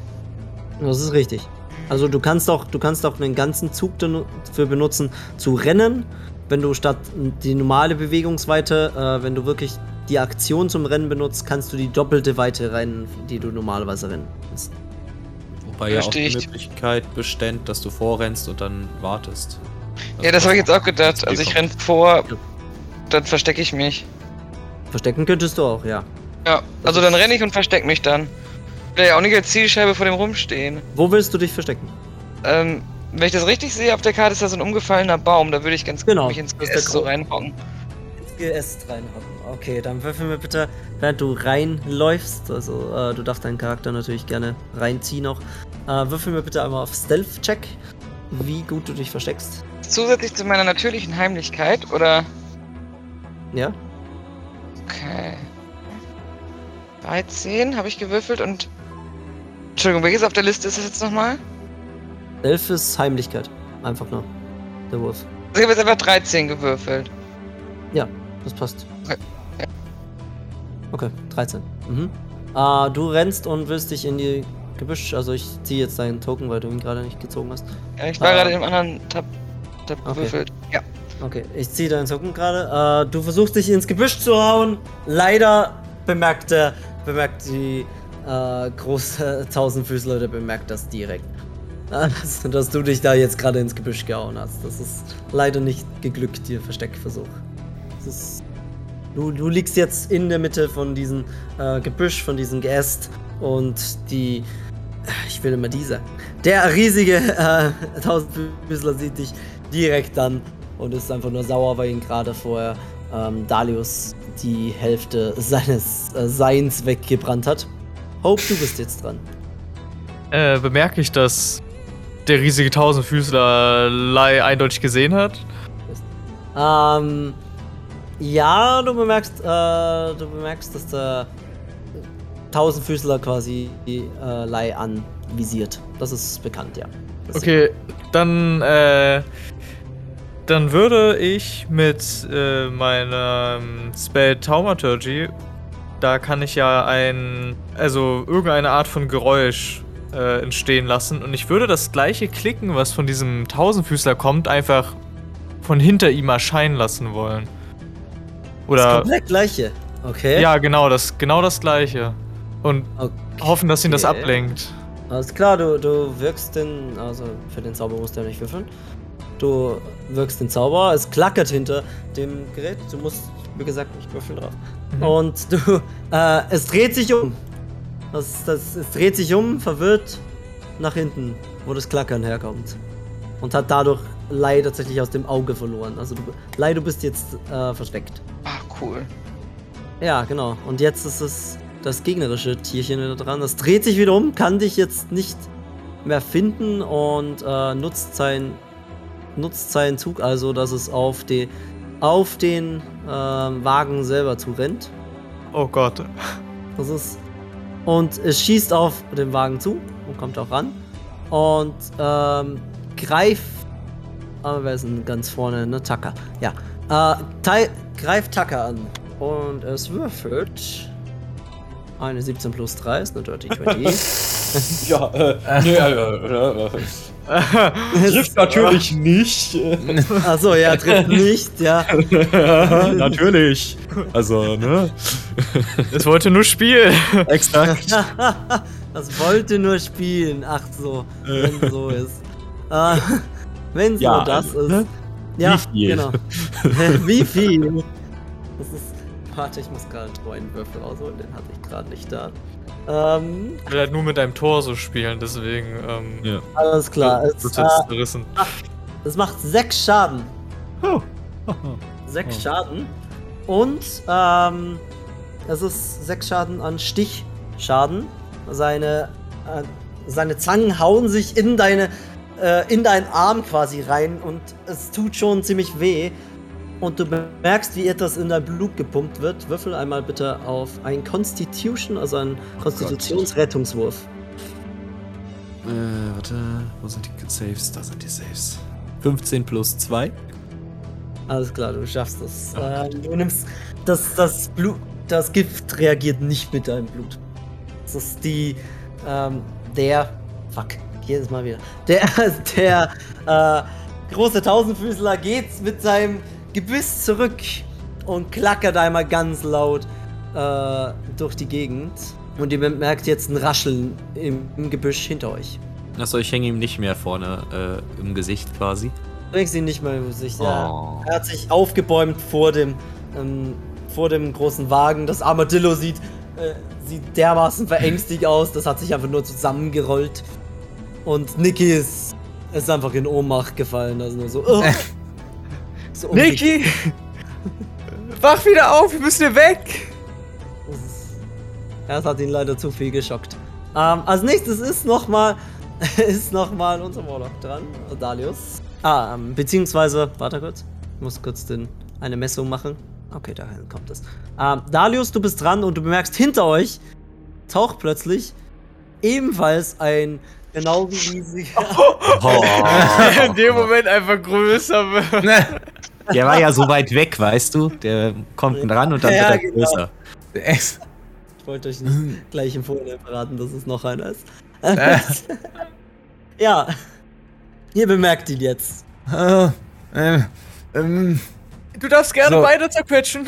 Speaker 1: Das ist richtig. Also du kannst auch, du kannst auch einen ganzen Zug dafür benutzen, zu rennen. Wenn du statt die normale Bewegungsweite, äh, wenn du wirklich die Aktion zum Rennen benutzt, kannst du die doppelte Weite rennen, die du normalerweise rennen kannst.
Speaker 6: Wobei ja auch die
Speaker 2: ich.
Speaker 6: Möglichkeit bestand, dass du vorrennst und dann wartest.
Speaker 2: Ja, das habe ich jetzt auch gedacht. Also ich renn vor, dann verstecke ich mich.
Speaker 1: Verstecken könntest du auch, ja.
Speaker 2: Ja, also dann renne ich und verstecke mich dann. Ich will ja auch nicht als Zielscheibe vor dem rumstehen.
Speaker 1: Wo willst du dich verstecken?
Speaker 2: Ähm, wenn ich das richtig sehe, auf der Karte ist da so ein umgefallener Baum. Da würde ich ganz
Speaker 1: Genau,
Speaker 2: gut mich ins GS so reinhocken.
Speaker 1: ins Geäst reinhocken. Okay, dann würfel mir bitte, während du reinläufst, also äh, du darfst deinen Charakter natürlich gerne reinziehen auch, äh, würfel mir bitte einmal auf Stealth-Check, wie gut du dich versteckst.
Speaker 2: Zusätzlich zu meiner natürlichen Heimlichkeit, oder?
Speaker 1: Ja?
Speaker 2: Okay. 13 habe ich gewürfelt und. Entschuldigung, welches auf der Liste ist das jetzt nochmal?
Speaker 1: Stealth ist Heimlichkeit. Einfach nur. Der Wurf.
Speaker 2: Also ich habe jetzt einfach 13 gewürfelt.
Speaker 1: Das passt.
Speaker 2: Okay, ja.
Speaker 1: Okay, 13. Mhm. Äh, du rennst und willst dich in die Gebüsch, also ich ziehe jetzt deinen Token, weil du ihn gerade nicht gezogen hast.
Speaker 2: Ja, ich war
Speaker 1: Ah.
Speaker 2: gerade im anderen Tab, Tab
Speaker 1: Okay.
Speaker 2: gewürfelt. Ja.
Speaker 1: Okay, ich ziehe deinen Token gerade. Äh, du versuchst dich ins Gebüsch zu hauen. Leider bemerkt, der, bemerkt die äh, große Tausendfüßler, der bemerkt das direkt. Äh, dass, dass du dich da jetzt gerade ins Gebüsch gehauen hast. Das ist leider nicht geglückt, ihr Versteckversuch. Ist, du, du liegst jetzt in der Mitte von diesem äh, Gebüsch, von diesem Geäst und die. Ich will immer dieser. Der riesige äh, Tausendfüßler sieht dich direkt an und ist einfach nur sauer, weil ihn gerade vorher ähm, Dalius die Hälfte seines äh, Seins weggebrannt hat. Hope, du bist jetzt dran.
Speaker 4: Äh, bemerke ich, dass der riesige Tausendfüßler Lai eindeutig gesehen hat?
Speaker 1: Ähm, ja, du bemerkst, äh, du bemerkst, dass der Tausendfüßler quasi äh, Lei anvisiert. Das ist bekannt, ja. Das
Speaker 4: Okay, dann, äh, dann würde ich mit äh, meinem Spell Taumaturgy, da kann ich ja ein, also irgendeine Art von Geräusch äh, entstehen lassen und ich würde das gleiche Klicken, was von diesem Tausendfüßler kommt, einfach von hinter ihm erscheinen lassen wollen.
Speaker 1: Das
Speaker 4: Oder,
Speaker 1: komplett gleiche. Okay.
Speaker 4: ja, genau, das, genau das gleiche. Und
Speaker 1: Okay.
Speaker 4: hoffen, dass ihn das ablenkt.
Speaker 1: Alles klar, du, du wirkst den, also für den Zauber musst du ja nicht würfeln. Du wirkst den Zauber, es klackert hinter dem Gerät, du musst, wie gesagt, nicht würfeln drauf.
Speaker 4: Mhm.
Speaker 1: Und du, äh, es dreht sich um. Das, das, es dreht sich um, verwirrt nach hinten, wo das Klackern herkommt. Und hat dadurch Lei tatsächlich aus dem Auge verloren. Also du, Lei, du bist jetzt äh, versteckt.
Speaker 2: Ah, cool.
Speaker 1: Ja, genau. Und jetzt ist es das gegnerische Tierchen wieder dran. Das dreht sich wieder um, kann dich jetzt nicht mehr finden und äh, nutzt, sein, nutzt seinen Zug also, dass es auf, die, auf den ähm, Wagen selber zurennt.
Speaker 4: Oh Gott.
Speaker 1: Das ist. Und es schießt auf den Wagen zu und kommt auch ran. Und ähm, greift. Aber wer ist denn ganz vorne? Ne? Tucker. Ja. Äh, Teil, greift Tucker an. Und es würfelt. Eine 17 plus 3 ist eine Dirty 20.
Speaker 6: Ja, äh, nee, äh, äh, trifft natürlich nicht.
Speaker 1: Achso, ja, trifft nicht, ja.
Speaker 6: natürlich. Also, ne?
Speaker 4: Es wollte nur spielen.
Speaker 6: Exakt.
Speaker 1: das wollte nur spielen. Ach so, wenn so ist. Äh, wenn so
Speaker 6: Ja,
Speaker 1: das ist.
Speaker 6: ne?
Speaker 1: Ja,
Speaker 6: Wie viel?
Speaker 1: genau. Wie viel? Das ist. Warte, ich muss gerade einen Würfel rausholen, den hatte ich gerade nicht da. Ähm,
Speaker 4: Ich will halt nur mit deinem Tor so spielen, deswegen. Ähm,
Speaker 6: Ja.
Speaker 1: alles klar.
Speaker 4: Das
Speaker 1: Es, äh,
Speaker 4: jetzt zerrissen.
Speaker 1: es macht sechs Schaden.
Speaker 6: Oh.
Speaker 1: Sechs Schaden. Und ähm, es ist sechs Schaden an Stichschaden. Seine, äh, seine Zangen hauen sich in deine äh, in deinen Arm quasi rein und es tut schon ziemlich weh. Und du bemerkst, wie etwas in dein Blut gepumpt wird. Würfel einmal bitte auf ein Constitution, also einen Konstitutionsrettungswurf.
Speaker 6: Äh, warte, wo sind die Saves? Da sind die Saves. 15 plus 2.
Speaker 1: Alles klar, du schaffst es. Ähm, du nimmst das, das Blut, das Gift reagiert nicht mit deinem Blut. Das ist die, ähm, der, fuck, jedes Mal wieder. Der, der, äh, große Tausendfüßler geht mit seinem Gebiss zurück und klackert einmal ganz laut äh, durch die Gegend. Und ihr bemerkt jetzt ein Rascheln im, im Gebüsch hinter euch.
Speaker 6: Achso, ich hänge ihm nicht mehr vorne äh, im Gesicht quasi.
Speaker 1: Du bringst ihn nicht mehr über sich, ja.
Speaker 6: Oh.
Speaker 1: Er hat sich aufgebäumt vor dem, ähm, vor dem großen Wagen. Das Armadillo sieht, äh, sieht dermaßen verängstigt aus. Das hat sich einfach nur zusammengerollt. Und Niki ist, ist einfach in Ohnmacht gefallen. Also nur so. Oh. so
Speaker 4: Niki! Wach wieder auf, wir müssen hier weg!
Speaker 1: Das ist- hat ihn leider zu viel geschockt. Ähm, als nächstes ist nochmal ist noch mal unser Warlock dran, Dalius. Ah, ähm, beziehungsweise, warte kurz. Ich muss kurz den, eine Messung machen. Okay, dahin kommt es. Ähm, Dalius, du bist dran und du bemerkst hinter euch taucht plötzlich ebenfalls ein genau riesiger.
Speaker 4: In dem Moment einfach größer wird.
Speaker 6: Der war ja so weit weg, weißt du? Der kommt ran und dann
Speaker 1: Ja,
Speaker 6: wird er
Speaker 1: genau.
Speaker 6: größer.
Speaker 1: Ich wollte euch nicht gleich im Vorhinein verraten, dass es noch einer ist. ja. Ihr bemerkt ihn jetzt.
Speaker 3: äh, äh, ähm,
Speaker 4: Du darfst gerne
Speaker 3: So.
Speaker 4: beide zerquetschen.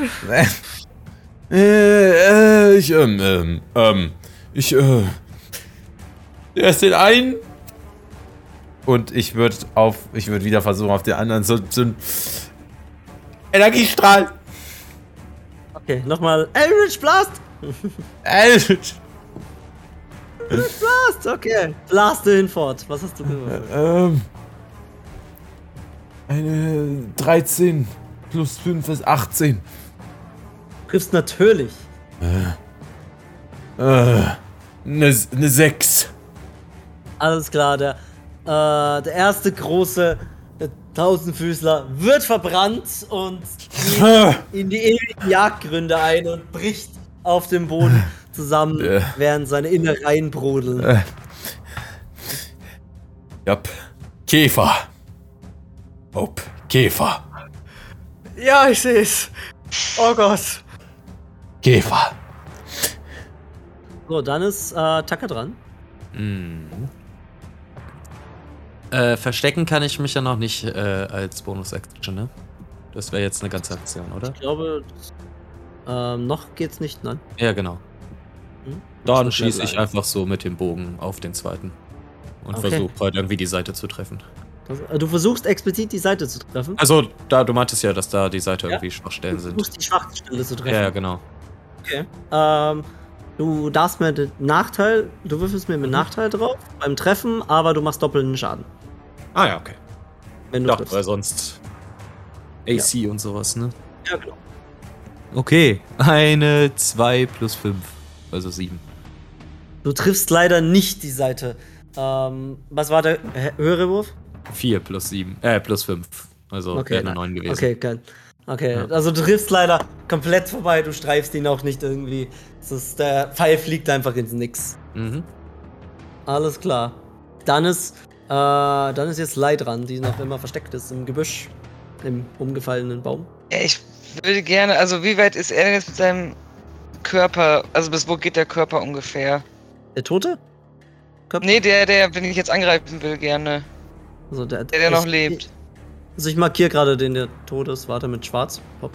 Speaker 3: äh, äh, ich, ähm, ähm, ähm, ich, äh, erst den einen. Und ich würde auf, ich würde wieder versuchen, auf den anderen so, so einen Energiestrahl.
Speaker 1: Okay, nochmal. Eldritch Blast!
Speaker 3: Äh,
Speaker 1: Blast, okay. Blaste hinfort. Was hast du gewürfelt?
Speaker 3: ähm, eine 13 plus 5 ist 18.
Speaker 1: Triffst natürlich.
Speaker 3: Äh, eine, eine 6.
Speaker 1: Alles klar, der, äh, der erste große äh, Tausendfüßler wird verbrannt und geht in die ewigen Jagdgründe ein und bricht auf dem Boden zusammen,
Speaker 3: Äh.
Speaker 1: während seine Innereien brodeln.
Speaker 3: Äh. Jap. Käfer. Hopp. Käfer.
Speaker 4: Ja, ich seh's. Oh Gott.
Speaker 3: Käfer.
Speaker 1: So, dann ist äh, Tucker dran.
Speaker 6: Mhm. Äh, verstecken kann ich mich ja noch nicht äh, als Bonus-Action, ne? Das wäre jetzt eine ganze Aktion, oder?
Speaker 1: Ich glaube, ähm, noch geht's nicht, nein.
Speaker 6: Ja, genau.
Speaker 1: Hm?
Speaker 6: Dann schieße ich einfach so mit dem Bogen auf den zweiten. Und
Speaker 1: Okay.
Speaker 6: versuche halt irgendwie die Seite zu treffen.
Speaker 1: Das, äh, du versuchst explizit die Seite zu treffen.
Speaker 6: Also, da, du meintest ja, dass da die Seite
Speaker 1: Ja.
Speaker 6: irgendwie Schwachstellen
Speaker 1: Du
Speaker 6: sind.
Speaker 1: versuchst die Schwachstelle zu treffen.
Speaker 6: Ja, ja, genau.
Speaker 1: Okay. Ähm, du darfst mir den Nachteil, du würfelst mir mit Nachteil drauf beim Treffen, aber du machst doppelten Schaden,
Speaker 6: Ah ja, okay.
Speaker 1: wenn
Speaker 6: Ich
Speaker 1: du
Speaker 6: dachte, weil sonst AC und sowas, ne?
Speaker 1: Ja, genau.
Speaker 6: Okay, eine 2 plus 5, also 7.
Speaker 1: Du triffst leider nicht die Seite Ähm, was war der höhere Wurf?
Speaker 6: 4 plus 7, äh, plus 5. Also
Speaker 1: Okay,
Speaker 6: wäre eine
Speaker 1: nein.
Speaker 6: 9 gewesen.
Speaker 1: Okay, geil. Okay,
Speaker 6: Ja.
Speaker 1: also du triffst leider komplett vorbei, du streifst ihn auch nicht irgendwie. Das ist, der Pfeil fliegt einfach ins Nix.
Speaker 6: Mhm.
Speaker 1: Alles klar. Dann ist, äh, dann ist jetzt Lei dran, die noch immer versteckt ist im Gebüsch. Im umgefallenen Baum.
Speaker 2: Ja, ich würde gerne, also wie weit ist er denn jetzt mit seinem Körper, also bis wo geht der Körper ungefähr?
Speaker 1: Der Tote? Köp-
Speaker 2: Nee, der, der, wenn ich jetzt angreifen will, gerne.
Speaker 1: Also der,
Speaker 2: Der, der noch
Speaker 1: ich-
Speaker 2: lebt.
Speaker 1: Also ich markiere gerade den, der tot ist. Warte, mit schwarz. Hopp.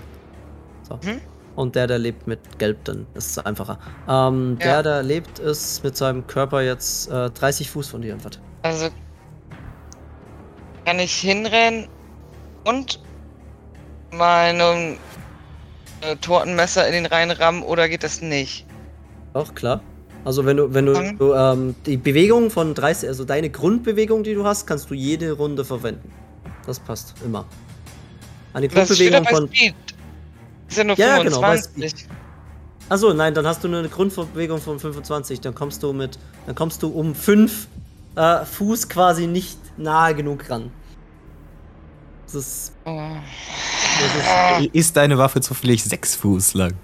Speaker 1: So.
Speaker 2: Hm?
Speaker 1: Und der, der lebt mit gelb, dann ist es einfacher. Ähm,
Speaker 2: Ja.
Speaker 1: Der, der lebt, ist mit seinem Körper jetzt äh, 30 Fuß von dir entfernt.
Speaker 2: Also kann ich hinrennen und meinem äh, Tortenmesser in den Reihen rammen oder geht das nicht?
Speaker 1: Auch klar. Also wenn du, wenn du,
Speaker 2: Mhm.
Speaker 1: du ähm, die Bewegung von 30, also deine Grundbewegung, die du hast, kannst du jede Runde verwenden. Das passt immer.
Speaker 2: Steht ja
Speaker 1: Grundbewegung von.
Speaker 2: Speed. Ist ja nur
Speaker 1: Ja, genau, bei
Speaker 2: 25.
Speaker 1: Achso, nein, dann hast du nur eine Grundbewegung von 25. Dann kommst du mit. Dann kommst du um 5 äh, Fuß quasi nicht nahe genug ran. Das ist. Das ist
Speaker 6: Ist deine Waffe zufällig 6 Fuß lang?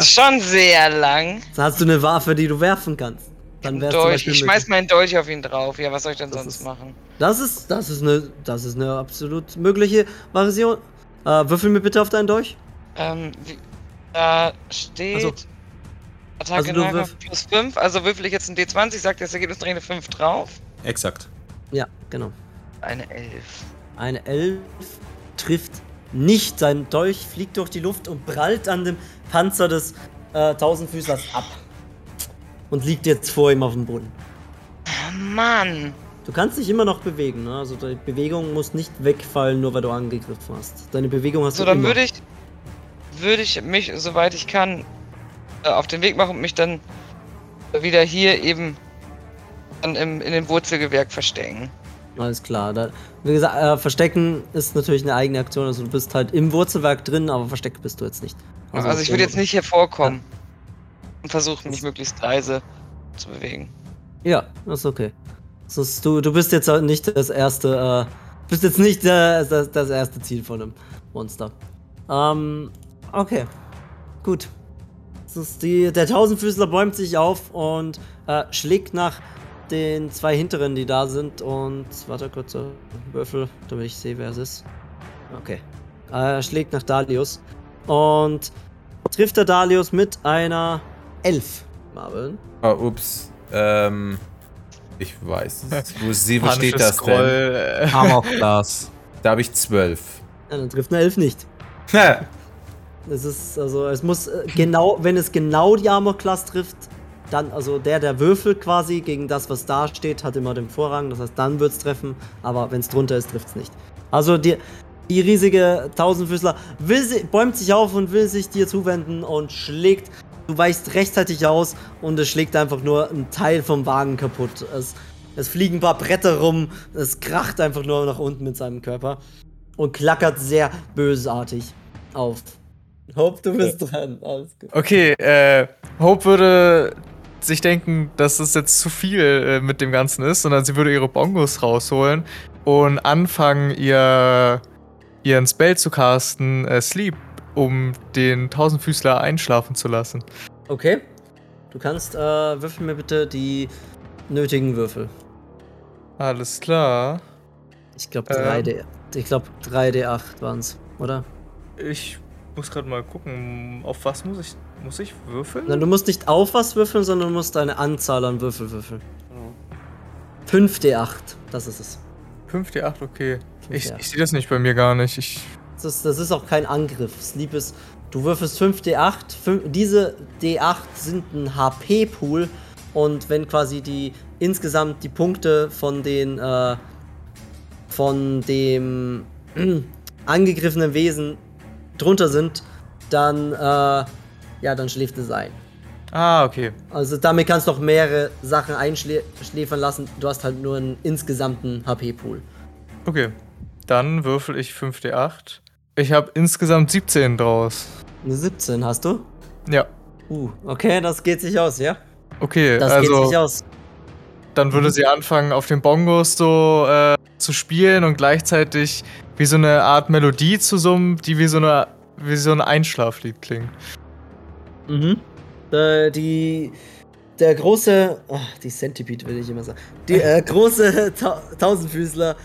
Speaker 2: Schon sehr lang.
Speaker 1: dann hast du eine Waffe, die du werfen kannst. Dann wär's
Speaker 2: Dolch. Ich schmeiß meinen Dolch auf ihn drauf. Ja, was soll ich denn
Speaker 1: Das
Speaker 2: sonst
Speaker 1: ist-
Speaker 2: machen?
Speaker 1: Das ist, das ist eine, das ist eine absolut mögliche Variation. Äh, würfel mir bitte auf deinen Dolch.
Speaker 2: Ähm, wie, da steht.
Speaker 1: Also-
Speaker 2: Attacke
Speaker 1: also du
Speaker 2: Nahkampf plus 5. Also würfel ich jetzt ein D20, sagt das Ergebnis direkt eine 5 drauf.
Speaker 6: Exakt.
Speaker 1: Ja, genau.
Speaker 2: Eine 11.
Speaker 1: Eine Elf trifft nicht. Sein Dolch fliegt durch die Luft und prallt an dem Panzer des äh, Tausendfüßlers ab. Und liegt jetzt vor ihm auf dem Boden.
Speaker 2: Oh Mann.
Speaker 1: Du kannst dich immer noch bewegen, ne? Also deine Bewegung muss nicht wegfallen, nur weil du angegriffen hast. Deine Bewegung hast
Speaker 2: So,
Speaker 1: du
Speaker 2: dann
Speaker 1: immer.
Speaker 2: würde ich, würde ich mich, soweit ich kann, äh, auf den Weg machen und mich dann wieder hier eben dann im, in dem Wurzelgewerk verstecken.
Speaker 1: Alles klar. Da, wie gesagt, äh, Verstecken ist natürlich eine eigene Aktion. Also du bist halt im Wurzelwerk drin, aber versteckt bist du jetzt nicht.
Speaker 2: Also, ich würde jetzt nicht hervorkommen und versuchen, mich möglichst leise zu bewegen.
Speaker 1: Ja, das ist okay. Ist, du, du bist jetzt nicht das erste, äh, bist jetzt nicht äh, das, das erste Ziel von einem Monster. Ähm, okay. Gut. Das ist die, der Tausendfüßler bäumt sich auf und äh, schlägt nach den zwei hinteren, die da sind. Und warte kurz, äh, Würfel, damit ich sehe, wer es ist. Okay. Äh, Er schlägt nach Dalius und trifft der Dalius mit einer Elf. Marvin.
Speaker 3: Oh, ups. Ähm. Ich weiß es. Wo, sie, wo steht das denn?
Speaker 4: Scroll, äh,
Speaker 6: Armor Class.
Speaker 3: Da habe ich zwölf.
Speaker 1: Ja, dann trifft eine Elf nicht.
Speaker 3: Ha!
Speaker 1: Es ist, also, es muss äh, genau, wenn es genau die Armor Class trifft, dann, also der, der würfelt quasi gegen das, was da steht, hat immer den Vorrang. Das heißt, dann wird es treffen, aber wenn es drunter ist, trifft es nicht. Also, die, die riesige Tausendfüßler will sie, bäumt sich auf und will sich dir zuwenden und schlägt. Du weichst rechtzeitig aus und es schlägt einfach nur ein Teil vom Wagen kaputt. Es, es fliegen ein paar Bretter rum, es kracht einfach nur nach unten mit seinem Körper und klackert sehr bösartig auf. Hope, du bist dran. Alles gut.
Speaker 4: Okay, äh, Hope würde sich denken, dass es jetzt zu viel äh, mit dem Ganzen ist, sondern sie würde ihre Bongos rausholen und anfangen, ihr, ihren Spell zu casten, äh, Sleep, um den Tausendfüßler einschlafen zu lassen.
Speaker 1: Okay. Du kannst, äh, würfel mir bitte die nötigen Würfel.
Speaker 4: Alles klar.
Speaker 1: Ich glaube
Speaker 4: Ähm.
Speaker 1: 3D. Ich glaube 3D8 waren's, oder?
Speaker 4: Ich muss gerade mal gucken, auf was muss ich, muss ich würfeln?
Speaker 1: Nein, du musst nicht auf was würfeln, sondern du musst eine Anzahl an Würfel würfeln. 5D8, das ist es.
Speaker 4: 5d8, okay. Ich,
Speaker 1: 5D8.
Speaker 4: ich sehe das nicht bei mir gar nicht. Ich,
Speaker 1: Das ist, das ist auch kein Angriff. Sleep ist, du würfelst 5d8. Fün- diese D8 sind ein HP-Pool. Und wenn quasi die insgesamt die Punkte von den äh, von dem angegriffenen Wesen drunter sind, dann äh, ja, dann schläft es ein.
Speaker 4: ah, okay.
Speaker 1: Also damit kannst du auch mehrere Sachen einschläfern lassen. Du hast halt nur einen insgesamten HP-Pool.
Speaker 4: Okay. Dann würfel ich 5d8. Ich habe insgesamt 17 draus.
Speaker 1: Eine 17 hast du?
Speaker 4: Ja.
Speaker 1: Uh, okay, das geht sich aus, ja?
Speaker 4: Okay,
Speaker 1: Das geht sich
Speaker 4: also
Speaker 1: aus.
Speaker 4: dann würde sie anfangen, auf den Bongos so äh, zu spielen und gleichzeitig wie so eine Art Melodie zu summen, die wie so eine wie so ein Einschlaflied klingt.
Speaker 1: Mhm. Äh, die. Der große. Ach, die Centipede will ich immer sagen. Die äh, große Ta Tausendfüßler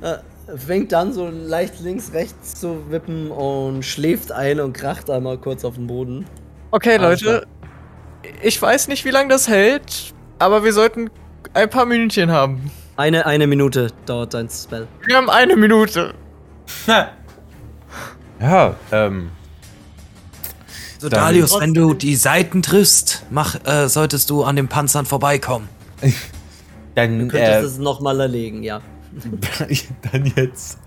Speaker 1: äh, fängt dann so leicht links, rechts zu wippen und schläft ein und kracht einmal kurz auf den Boden.
Speaker 4: Okay, Leute. Ich weiß nicht, wie lange das hält, aber wir sollten ein paar Minütchen haben.
Speaker 1: Eine, eine Minute dauert dein Spell.
Speaker 4: Wir haben eine Minute.
Speaker 3: Ja, ähm.
Speaker 5: So,
Speaker 3: Dann-
Speaker 5: Dalius, wenn du die Seiten triffst, mach, äh, solltest du an den Panzern vorbeikommen.
Speaker 3: Dann,
Speaker 1: Du könntest
Speaker 3: äh,
Speaker 1: es nochmal erlegen, ja.
Speaker 3: Dann jetzt.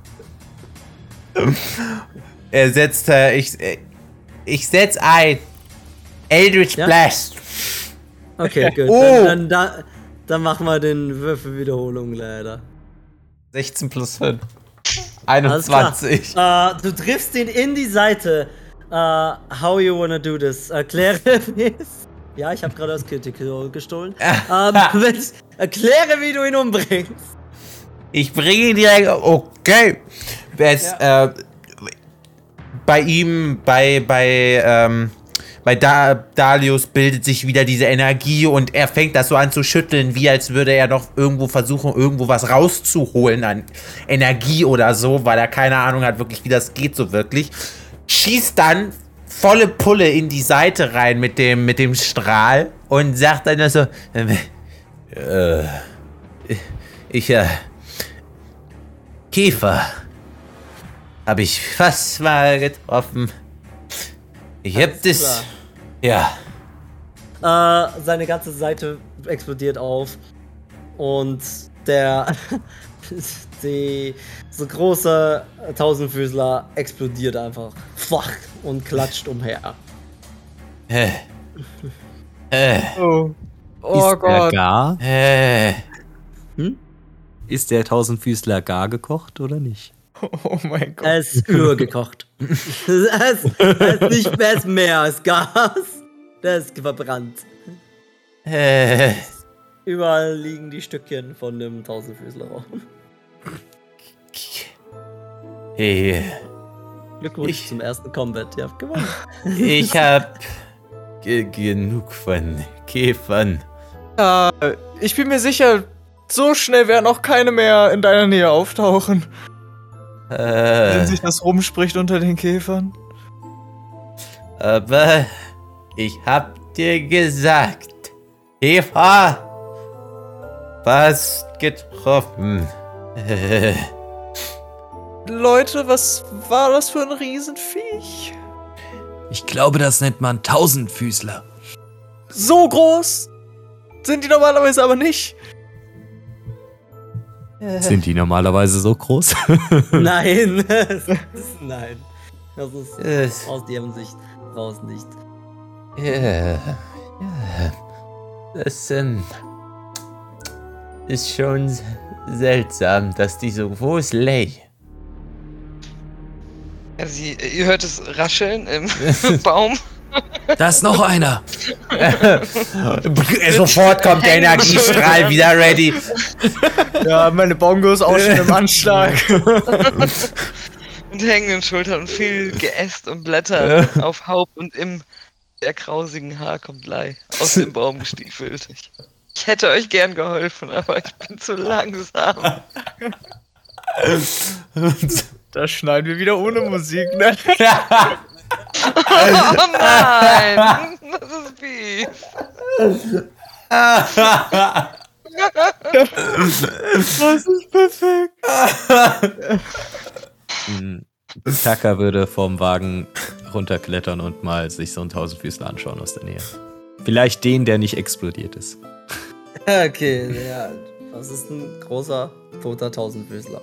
Speaker 3: er setzt, äh, ich, äh, ich setz ein. Eldritch
Speaker 1: Ja?
Speaker 3: Blast.
Speaker 1: Okay, gut.
Speaker 3: Oh.
Speaker 1: Dann, dann, da, dann machen wir den Würfelwiederholung leider.
Speaker 3: 16 plus 5.
Speaker 1: Alles klar.
Speaker 3: 21.
Speaker 1: Äh, du triffst ihn in die Seite. Äh, how you wanna do this? Erkläre es. Ja, ich habe gerade das Critical gestohlen. ähm, erkläre, wie du ihn umbringst.
Speaker 3: Ich bringe ihn direkt. Okay. Es, äh, bei ihm, bei, bei, ähm, bei da Dalius bildet sich wieder diese Energie und er fängt das so an zu schütteln, wie als würde er noch irgendwo versuchen, irgendwo was rauszuholen an Energie oder so, weil er keine Ahnung hat, wirklich, wie das geht so wirklich. Schießt dann volle Pulle in die Seite rein mit dem, mit dem Strahl und sagt dann so, äh, ich, äh, Käfer. Habe ich fast mal getroffen. Ich hab
Speaker 1: Alles
Speaker 3: das. Ja.
Speaker 1: Äh, seine ganze Seite explodiert auf. Und der. die. So große Tausendfüßler explodiert einfach. Fuck. Und klatscht umher.
Speaker 3: Äh. Äh.
Speaker 4: Oh, oh Gott.
Speaker 6: gar?
Speaker 3: Äh.
Speaker 6: Ist der Tausendfüßler gar gekocht oder nicht?
Speaker 4: Oh mein Gott.
Speaker 1: Er ist übergekocht. er, ist, er, ist nicht, er ist mehr als Gas. Der ist verbrannt.
Speaker 3: Äh.
Speaker 1: Überall liegen die Stückchen von dem Tausendfüßler rum.
Speaker 3: Hey,
Speaker 1: Glückwunsch
Speaker 3: Ich-
Speaker 1: zum ersten Combat. Ihr habt gewonnen.
Speaker 3: ich hab ge genug von Käfern.
Speaker 4: Ja, ich bin mir sicher, so schnell werden auch keine mehr in deiner Nähe auftauchen, wenn
Speaker 3: Äh,
Speaker 4: sich das rumspricht unter den Käfern.
Speaker 3: aber ich hab dir gesagt, Eva, fast getroffen.
Speaker 4: Leute, was war das für ein Riesenviech?
Speaker 5: Ich glaube, das nennt man Tausendfüßler.
Speaker 4: So groß sind die normalerweise aber nicht.
Speaker 6: Sind die normalerweise so groß?
Speaker 1: Nein. das ist, nein. Das ist aus deren Sicht raus nicht.
Speaker 3: Ja, ja. Das ähm, ist schon seltsam, dass die so groß lay.
Speaker 2: Ja, sie, ihr hört es rascheln im Baum.
Speaker 5: Da ist noch einer.
Speaker 3: Sofort kommt der Energiestrahl wieder ready.
Speaker 4: Ja, meine Bongos auch schon im Anschlag.
Speaker 2: mit hängenden Schultern und viel Geäst und Blätter auf Haupt und im der krausigen Haar kommt Lei aus dem Baum gestiefelt. Ich, ich hätte euch gern geholfen, aber ich bin zu langsam.
Speaker 4: Da schneiden wir wieder ohne Musik, ne?
Speaker 2: Oh nein! Das ist fies.
Speaker 4: Das ist perfekt.
Speaker 6: Taka würde vom Wagen runterklettern und mal sich so einen Tausendfüßler anschauen aus der Nähe. Vielleicht den, der nicht explodiert ist.
Speaker 1: Okay, ja. Das ist ein großer, toter Tausendfüßler.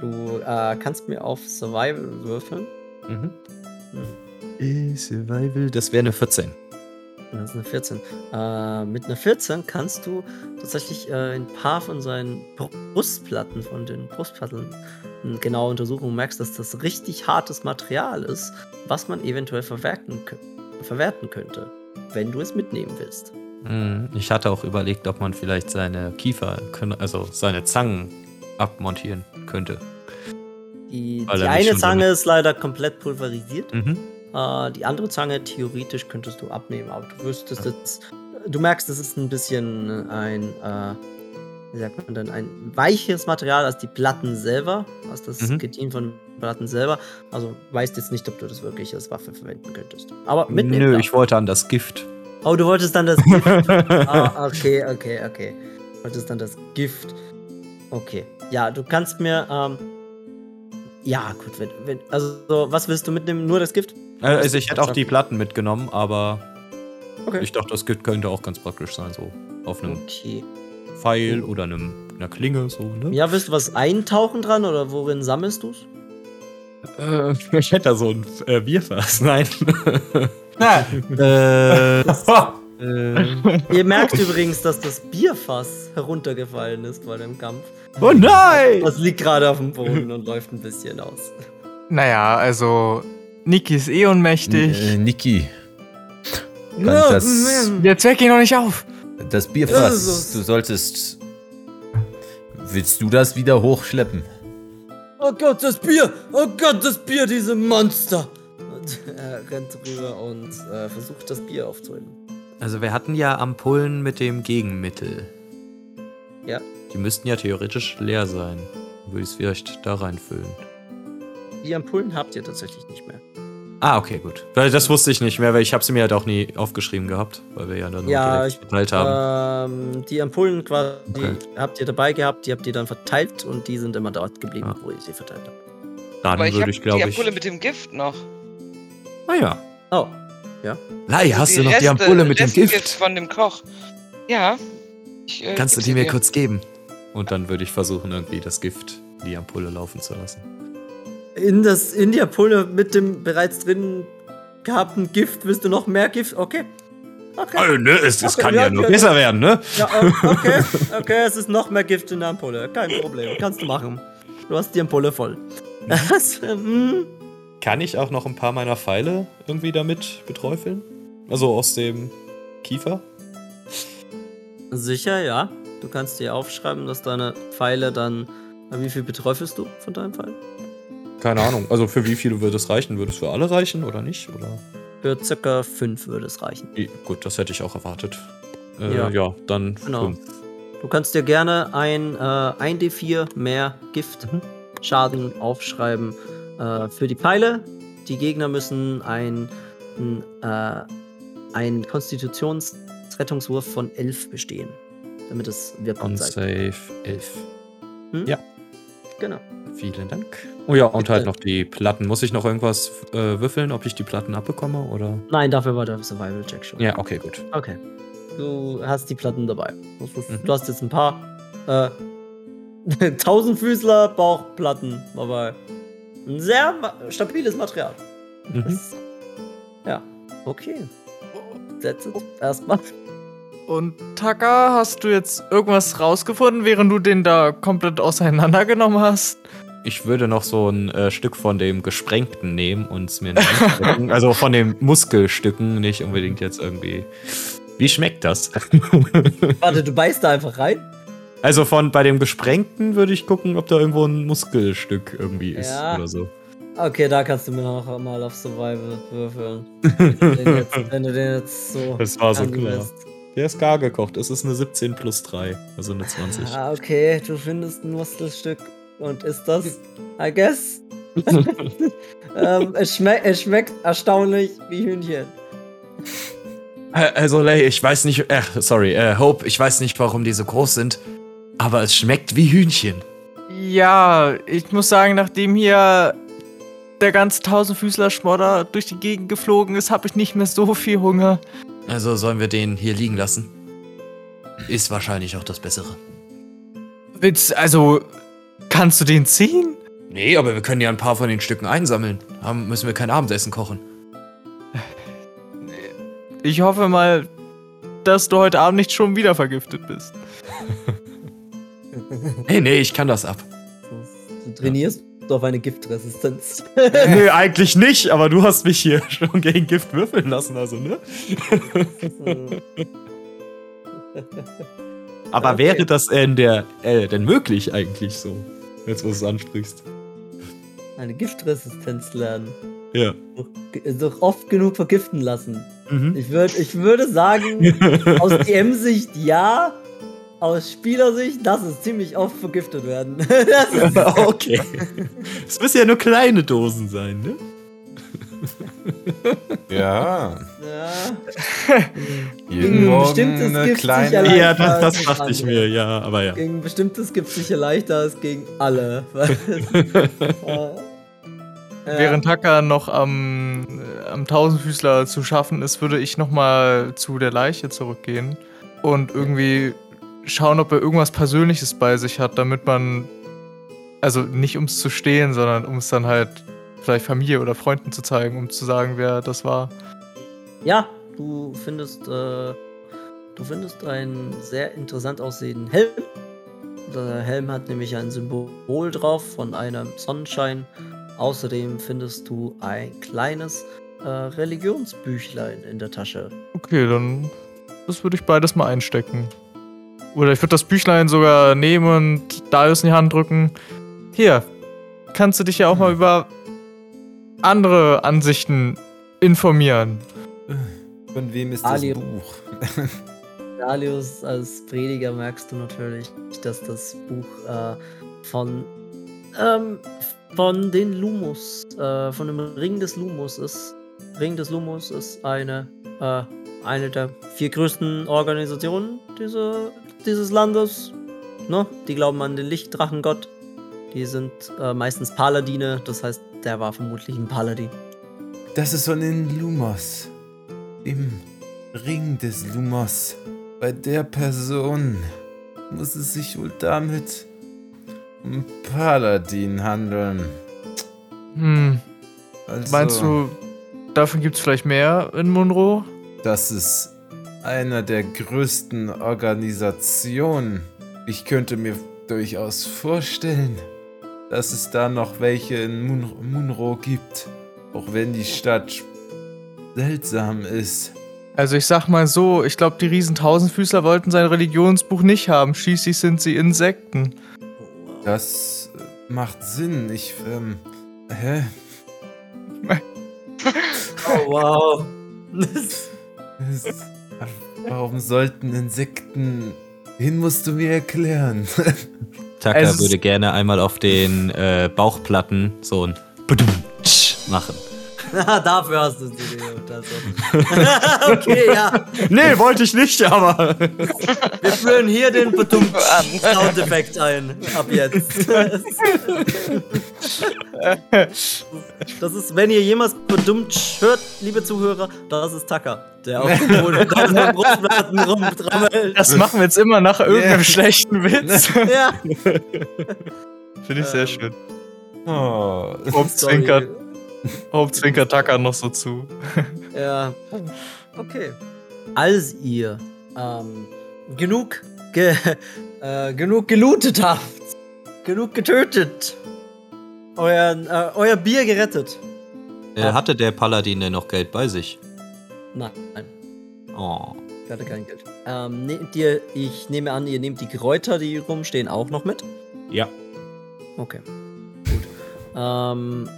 Speaker 1: Du äh, kannst mir auf Survival würfeln.
Speaker 6: Mhm. Äh, Survival, das wäre eine 14.
Speaker 1: Und Das ist eine 14. Äh, mit einer 14 kannst du tatsächlich äh, ein paar von seinen Brustplatten, von den Brustplatten äh, genau untersuchen und merkst, dass das richtig hartes Material ist, was man eventuell verwerten, verwerten könnte, wenn du es mitnehmen willst.
Speaker 6: Hm, Ich hatte auch überlegt, ob man vielleicht seine Kiefer, also seine Zangen abmontieren könnte.
Speaker 1: Die, die eine Zange ist leider komplett pulverisiert.
Speaker 6: Mhm.
Speaker 1: Äh, die andere Zange theoretisch könntest du abnehmen, aber du wüsstest jetzt. Du merkst, es ist ein bisschen ein, äh, wie sagt man denn, ein weiches Material als die Platten selber, als das
Speaker 6: Mhm.
Speaker 1: Ketin von Platten selber. Also weißt jetzt nicht, ob du das wirklich als Waffe verwenden könntest. Aber mitnehmen.
Speaker 6: Nö,
Speaker 1: darf.
Speaker 6: ich wollte an das Gift.
Speaker 1: Oh, du wolltest dann das Gift. ah, okay, okay, okay. Du wolltest dann das Gift. Okay. Ja, du kannst mir, ähm, ja, gut, wenn, wenn, also, so, was willst du mitnehmen? Nur das Gift?
Speaker 6: Äh, Also ich hätte auch die Platten mitgenommen, aber
Speaker 1: Okay.
Speaker 6: ich dachte, das Gift könnte auch ganz praktisch sein, so auf einem
Speaker 1: Okay.
Speaker 6: Pfeil oder einem, einer Klinge, so, ne?
Speaker 1: Ja, willst du was eintauchen dran oder worin sammelst du's?
Speaker 6: Äh, ich hätte da so ein äh, Bierfass. Nein.
Speaker 4: Na,
Speaker 6: äh, äh,
Speaker 1: Ihr merkt übrigens, dass das Bierfass heruntergefallen ist bei dem Kampf.
Speaker 6: oh nein!
Speaker 1: Das liegt gerade auf dem Boden und läuft ein bisschen aus.
Speaker 4: naja, also. Niki ist eh ohnmächtig.
Speaker 3: Äh, Niki, das,
Speaker 4: Jetzt weck ihn noch nicht auf.
Speaker 3: das Bierfass, du solltest. Willst du das wieder hochschleppen?
Speaker 1: Oh Gott, das Bier! Oh Gott, das Bier, diese Monster! Und er rennt rüber und äh, versucht das Bier aufzuheben.
Speaker 6: Also wir hatten ja Ampullen mit dem Gegenmittel.
Speaker 1: Ja.
Speaker 6: Die müssten ja theoretisch leer sein. Würde ich es vielleicht da reinfüllen.
Speaker 1: Die Ampullen habt ihr tatsächlich nicht mehr.
Speaker 6: Ah, okay, gut. Weil das wusste ich nicht mehr, weil ich habe sie mir halt auch nie aufgeschrieben gehabt, weil wir ja dann nur
Speaker 1: Ja,
Speaker 6: direkt
Speaker 1: ich-
Speaker 6: verteilt haben.
Speaker 1: Ähm, die Ampullen quasi
Speaker 6: Okay.
Speaker 1: habt ihr dabei gehabt, die habt ihr dann verteilt und die sind immer dort geblieben,
Speaker 6: Ja.
Speaker 1: wo ihr sie verteilt habt.
Speaker 6: Dann
Speaker 2: Aber ich
Speaker 6: würde ich,
Speaker 2: die
Speaker 6: glaube ich.
Speaker 2: Ampulle mit dem Gift noch.
Speaker 6: Ah ja.
Speaker 1: Oh,
Speaker 6: Lei, hast du noch die
Speaker 2: Reste-
Speaker 6: Ampulle mit dem
Speaker 2: Restgift
Speaker 6: Gift?
Speaker 2: von dem Koch. Ja. Ich, äh,
Speaker 6: Kannst du die mir
Speaker 2: dir.
Speaker 6: kurz geben? Und dann würde ich versuchen, irgendwie das Gift, die Ampulle laufen zu lassen.
Speaker 1: in, das, in die Ampulle mit dem bereits drin gehabten Gift willst du noch mehr Gift? Okay. Okay.
Speaker 6: Oh, ne, es, es
Speaker 1: Okay,
Speaker 6: kann
Speaker 1: ja,
Speaker 6: ja nur
Speaker 1: ja,
Speaker 6: besser werden, ne?
Speaker 1: Ja, o- okay. Okay, es ist noch mehr Gift in der Ampulle. Kein Problem. Kannst du machen. Du hast die Ampulle voll. Das, ähm,
Speaker 6: Kann ich auch noch ein paar meiner Pfeile irgendwie damit beträufeln? Also aus dem Kiefer?
Speaker 1: sicher, ja. Du kannst dir aufschreiben, dass deine Pfeile dann. Wie viel beträufelst du von deinem Pfeil?
Speaker 6: Keine Ahnung. Also für wie viele würde es reichen? Würde es für alle reichen oder nicht? Oder?
Speaker 1: Für circa 5 würde es reichen.
Speaker 6: Gut, das hätte ich auch erwartet. Äh,
Speaker 1: Ja.
Speaker 6: ja. dann
Speaker 1: Genau.
Speaker 6: fünf.
Speaker 1: Du kannst dir gerne ein, äh, 1d4 mehr Gift
Speaker 6: Mhm.
Speaker 1: Schaden aufschreiben äh, für die Pfeile. Die Gegner müssen ein, ein, äh, ein Konstitutionsrettungswurf von 11 bestehen, damit es
Speaker 6: On
Speaker 1: sein
Speaker 6: Safe 11.
Speaker 1: Genau.
Speaker 6: Vielen Dank. Oh ja, und
Speaker 1: Bitte.
Speaker 6: halt noch die Platten. Muss ich noch irgendwas äh, würfeln, ob ich die Platten abbekomme? Oder?
Speaker 1: Nein, dafür war der Survival-Check schon.
Speaker 6: Ja, okay, gut.
Speaker 1: Okay. Du hast die Platten dabei. Ist,
Speaker 6: Mhm.
Speaker 1: Du hast jetzt ein paar äh, Tausendfüßler Bauchplatten dabei. Ein sehr stabiles Material.
Speaker 6: Mhm.
Speaker 1: Das, ja, okay. Setz es erstmal.
Speaker 4: Und Taka, hast du jetzt irgendwas rausgefunden, während du den da komplett auseinandergenommen hast?
Speaker 6: Ich würde noch so ein äh, Stück von dem Gesprengten nehmen und es mir. Also von den Muskelstücken, nicht unbedingt jetzt irgendwie. Wie schmeckt das?
Speaker 1: Warte, du beißt da einfach rein?
Speaker 6: Also von bei dem Gesprengten würde ich gucken, ob da irgendwo ein Muskelstück irgendwie ist
Speaker 1: Ja.
Speaker 6: oder so.
Speaker 1: Okay, da kannst du mir noch mal auf Survival würfeln. wenn, du den jetzt, wenn du den jetzt so.
Speaker 6: Das war so klar. Der ist gar gekocht. Es ist eine 17 plus 3, also eine 20.
Speaker 1: Ah, okay, du findest ein Muskelstück und isst das, I guess. ähm, es, schmeck, es schmeckt erstaunlich wie Hühnchen.
Speaker 6: Also, Lay, ich weiß nicht. Äh, sorry, äh, Hope, ich weiß nicht, warum die so groß sind. Aber es schmeckt wie Hühnchen.
Speaker 4: Ja, ich muss sagen, nachdem hier der ganze Tausendfüßler-Schmodder durch die Gegend geflogen ist, habe ich nicht mehr so viel Hunger.
Speaker 6: Also sollen wir den hier liegen lassen? Ist wahrscheinlich auch das Bessere.
Speaker 4: Willst, also, kannst du den ziehen?
Speaker 6: Nee, aber wir können ja ein paar von den Stücken einsammeln. Haben, müssen wir kein Abendessen kochen.
Speaker 4: Ich hoffe mal, dass du heute Abend nicht schon wieder vergiftet bist.
Speaker 6: Nee, nee, ich kann das ab.
Speaker 1: Du trainierst auf eine Giftresistenz.
Speaker 6: nee, eigentlich nicht, aber du hast mich hier schon gegen Gift würfeln lassen, also, ne? Aber
Speaker 1: Okay.
Speaker 6: wäre das in der, äh, denn möglich eigentlich so? Jetzt, wo du es ansprichst.
Speaker 1: Eine Giftresistenz lernen.
Speaker 6: Ja.
Speaker 1: Durch, durch oft genug vergiften lassen.
Speaker 6: Mhm.
Speaker 1: Ich, würd, ich würde sagen, aus DM-Sicht ja, aus Spielersicht, lass es ziemlich oft vergiftet werden. das ist,
Speaker 6: okay. Es müssen ja nur kleine Dosen sein, ne?
Speaker 3: Ja.
Speaker 1: ja,
Speaker 3: Jeden
Speaker 1: Gegen
Speaker 3: Morgen
Speaker 1: bestimmtes
Speaker 3: eine
Speaker 1: Gift
Speaker 3: kleine.
Speaker 1: sicher
Speaker 6: Ja,
Speaker 1: leichter
Speaker 6: das, das
Speaker 1: als
Speaker 6: dachte ich mir, ja, aber ja.
Speaker 1: Gegen bestimmtes gibt es sicher leichter als gegen alle. Ja.
Speaker 4: Während Taka noch am, am Tausendfüßler zu schaffen ist, würde ich nochmal zu der Leiche zurückgehen und irgendwie schauen, ob er irgendwas Persönliches bei sich hat, damit man, also nicht um es zu stehlen, sondern um es dann halt vielleicht Familie oder Freunden zu zeigen, um zu sagen, wer das war.
Speaker 1: Ja, du findest, äh, du findest einen sehr interessant aussehenden Helm. Der Helm hat nämlich ein Symbol drauf von einem Sonnenschein. Außerdem findest du ein kleines äh, Religionsbüchlein in der Tasche.
Speaker 4: Okay, dann das würde ich beides mal einstecken. Oder ich würde das Büchlein sogar nehmen und Darius in die Hand drücken. Hier, kannst du dich ja auch mal über andere Ansichten informieren.
Speaker 3: Von wem ist
Speaker 1: Ali.
Speaker 3: das Buch?
Speaker 1: Dalius als Prediger merkst du natürlich, dass das Buch äh, von, ähm, von den Lumos, äh, von dem Ring des Lumos ist. Ring des Lumos ist eine, äh, eine der vier größten Organisationen diese, dieses Landes. Ne? Die glauben an den Lichtdrachengott. Die sind äh, meistens Paladine, das heißt, der war vermutlich ein Paladin.
Speaker 3: Das ist von den Lumos. Im Ring des Lumos. Bei der Person muss es sich wohl damit um Paladin handeln.
Speaker 4: Hm,
Speaker 3: Also,
Speaker 4: meinst du, davon gibt es vielleicht mehr in Monroe?
Speaker 3: Das ist einer der größten Organisationen. Ich könnte mir durchaus vorstellen, dass es da noch welche in Mun Munro gibt. Auch wenn die Stadt seltsam ist.
Speaker 4: Also ich sag mal so, ich glaube, die riesen Tausendfüßler wollten sein Religionsbuch nicht haben. Schließlich sind sie Insekten.
Speaker 3: Das macht Sinn. Ich, ähm, hä?
Speaker 1: Oh, wow.
Speaker 3: Es- Warum sollten Insekten... Den musst du mir erklären.
Speaker 6: Taka
Speaker 4: Es ist-
Speaker 6: würde gerne einmal auf den äh, Bauchplatten so ein machen.
Speaker 1: Dafür hast du sie dir also. Okay, ja.
Speaker 6: Nee, wollte ich nicht, aber.
Speaker 1: Wir führen hier den Soundeffekt ein. Ab jetzt. Das ist, wenn ihr jemals Badum hört, liebe Zuhörer, das ist Tucker. Der auf dem Boden auf rumtrammelt.
Speaker 4: Das machen wir jetzt immer nach irgendeinem schlechten Witz.
Speaker 1: Ja.
Speaker 4: Finde ich sehr
Speaker 1: Ähm,
Speaker 4: schön.
Speaker 3: Oh.
Speaker 4: Hauptzwinkert, Hauptzwinkert Tucker noch so zu.
Speaker 1: Ja. Okay. Als ihr ähm, genug, ge, äh, genug gelootet habt, genug getötet, euer, äh, euer Bier gerettet.
Speaker 6: Äh, hatte der Paladin denn noch Geld bei sich?
Speaker 1: Nein, nein,
Speaker 6: Oh.
Speaker 1: ich hatte kein Geld. Ähm, nehmt ihr, ich nehme an, ihr nehmt die Kräuter, die rumstehen, auch noch mit?
Speaker 6: Ja.
Speaker 1: Okay. Gut. Ähm,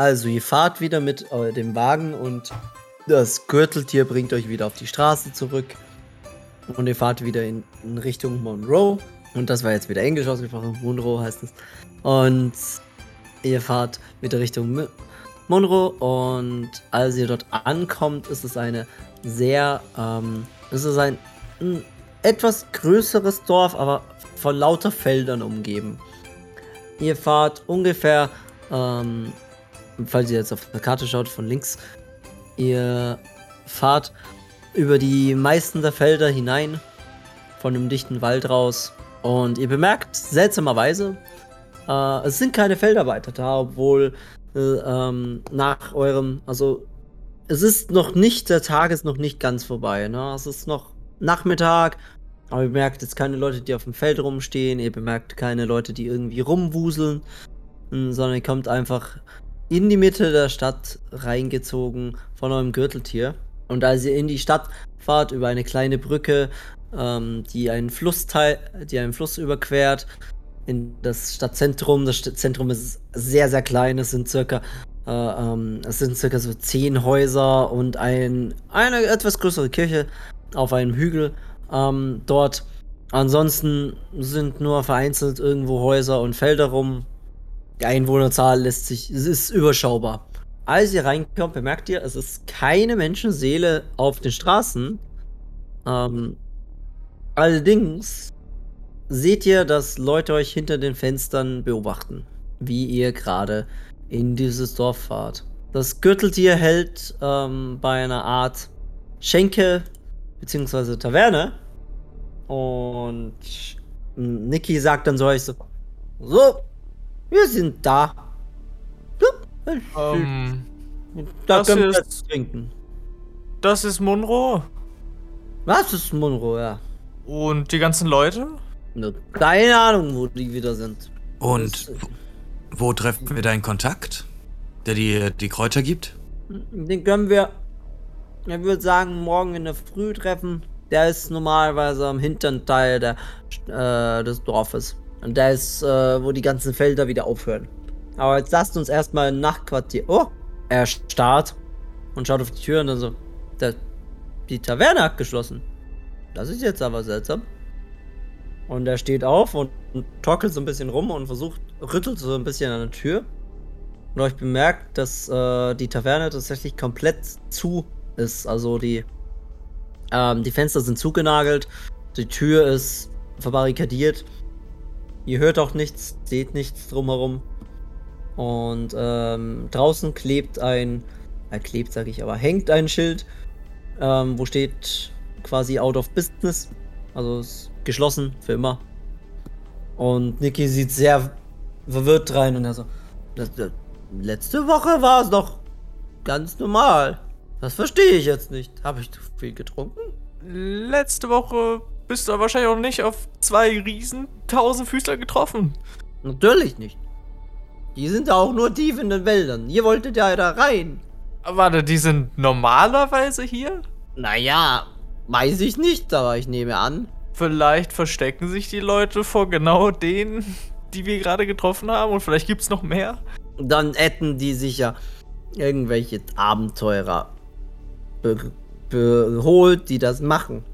Speaker 1: also, ihr fahrt wieder mit äh, dem Wagen und das Gürteltier bringt euch wieder auf die Straße zurück. Und ihr fahrt wieder in, in Richtung Monroe. Und das war jetzt wieder Englisch ausgesprochen. Monroe heißt es. Und ihr fahrt wieder Richtung Mi- Monroe. Und als ihr dort ankommt, ist es eine sehr, ähm, es ist ein, ein etwas größeres Dorf, aber von lauter Feldern umgeben. Ihr fahrt ungefähr, ähm, falls ihr jetzt auf der Karte schaut, von links, ihr fahrt über die meisten der Felder hinein, von dem dichten Wald raus. Und ihr bemerkt seltsamerweise, äh, es sind keine Feldarbeiter da, obwohl äh, ähm, nach eurem, also es ist noch nicht, der Tag ist noch nicht ganz vorbei, ne? Es ist noch Nachmittag, aber ihr bemerkt jetzt keine Leute, die auf dem Feld rumstehen, ihr bemerkt keine Leute, die irgendwie rumwuseln, mh, sondern ihr kommt einfach in die Mitte der Stadt reingezogen von eurem Gürteltier. Und als ihr in die Stadt fahrt, über eine kleine Brücke, ähm, die einen Flussteil, die einen Fluss überquert, in das Stadtzentrum. Das Stadtzentrum ist sehr, sehr klein. Es sind circa, äh, ähm, es sind circa so zehn Häuser und ein, eine etwas größere Kirche auf einem Hügel ähm, dort. Ansonsten sind nur vereinzelt irgendwo Häuser und Felder rum. Die Einwohnerzahl lässt sich, es ist überschaubar. Als ihr reinkommt, bemerkt ihr, es ist keine Menschenseele auf den Straßen. Ähm, allerdings seht ihr, dass Leute euch hinter den Fenstern beobachten, wie ihr gerade in dieses Dorf fahrt. Das Gürteltier hält ähm, bei einer Art Schenke bzw. Taverne und Niki sagt dann so euch so, so, wir sind da.
Speaker 4: Ähm,
Speaker 1: da
Speaker 4: das
Speaker 1: können wir
Speaker 4: ist-
Speaker 1: jetzt trinken.
Speaker 4: das ist Munro.
Speaker 1: Was ist Monroe, ja?
Speaker 4: Und die ganzen Leute?
Speaker 1: Ne, Keine Ahnung, wo die wieder sind.
Speaker 5: Und
Speaker 1: Das-
Speaker 5: wo treffen wir deinen Kontakt? Der dir die Kräuter gibt?
Speaker 1: Den können wir, ich würde sagen, morgen in der Früh treffen. Der ist normalerweise am hinteren Teil der, äh, des Dorfes. Und der ist, äh, wo die ganzen Felder wieder aufhören. Aber jetzt lasst uns erstmal ein Nachtquartier. Oh! Er starrt und schaut auf die Tür und dann so. Der, die Taverne hat geschlossen. Das ist jetzt aber seltsam. Und er steht auf und, und torkelt so ein bisschen rum und versucht, rüttelt so ein bisschen an der Tür. Und euch bemerkt, dass äh, die Taverne tatsächlich komplett zu ist. Also die, ähm, die Fenster sind zugenagelt, die Tür ist verbarrikadiert. Ihr hört auch nichts, seht nichts drumherum. Und ähm, draußen klebt ein, äh, klebt sage ich, aber hängt ein Schild, ähm, wo steht quasi out of business. Also ist geschlossen für immer. Und Niki sieht sehr verwirrt rein und er so, letzte Woche war es doch ganz normal. Das verstehe ich jetzt nicht. Habe ich zu viel getrunken?
Speaker 4: Letzte Woche bist du wahrscheinlich auch nicht auf zwei riesen Tausendfüßler getroffen.
Speaker 1: Natürlich nicht. Die sind ja auch nur tief in den Wäldern. Ihr wolltet ja da rein.
Speaker 4: Warte, die sind normalerweise hier?
Speaker 1: Naja, weiß ich nicht, aber ich nehme an.
Speaker 4: Vielleicht verstecken sich die Leute vor genau denen, die wir gerade getroffen haben und vielleicht gibt's noch mehr.
Speaker 1: Dann hätten die sicher irgendwelche Abenteurer be beholt, die das machen.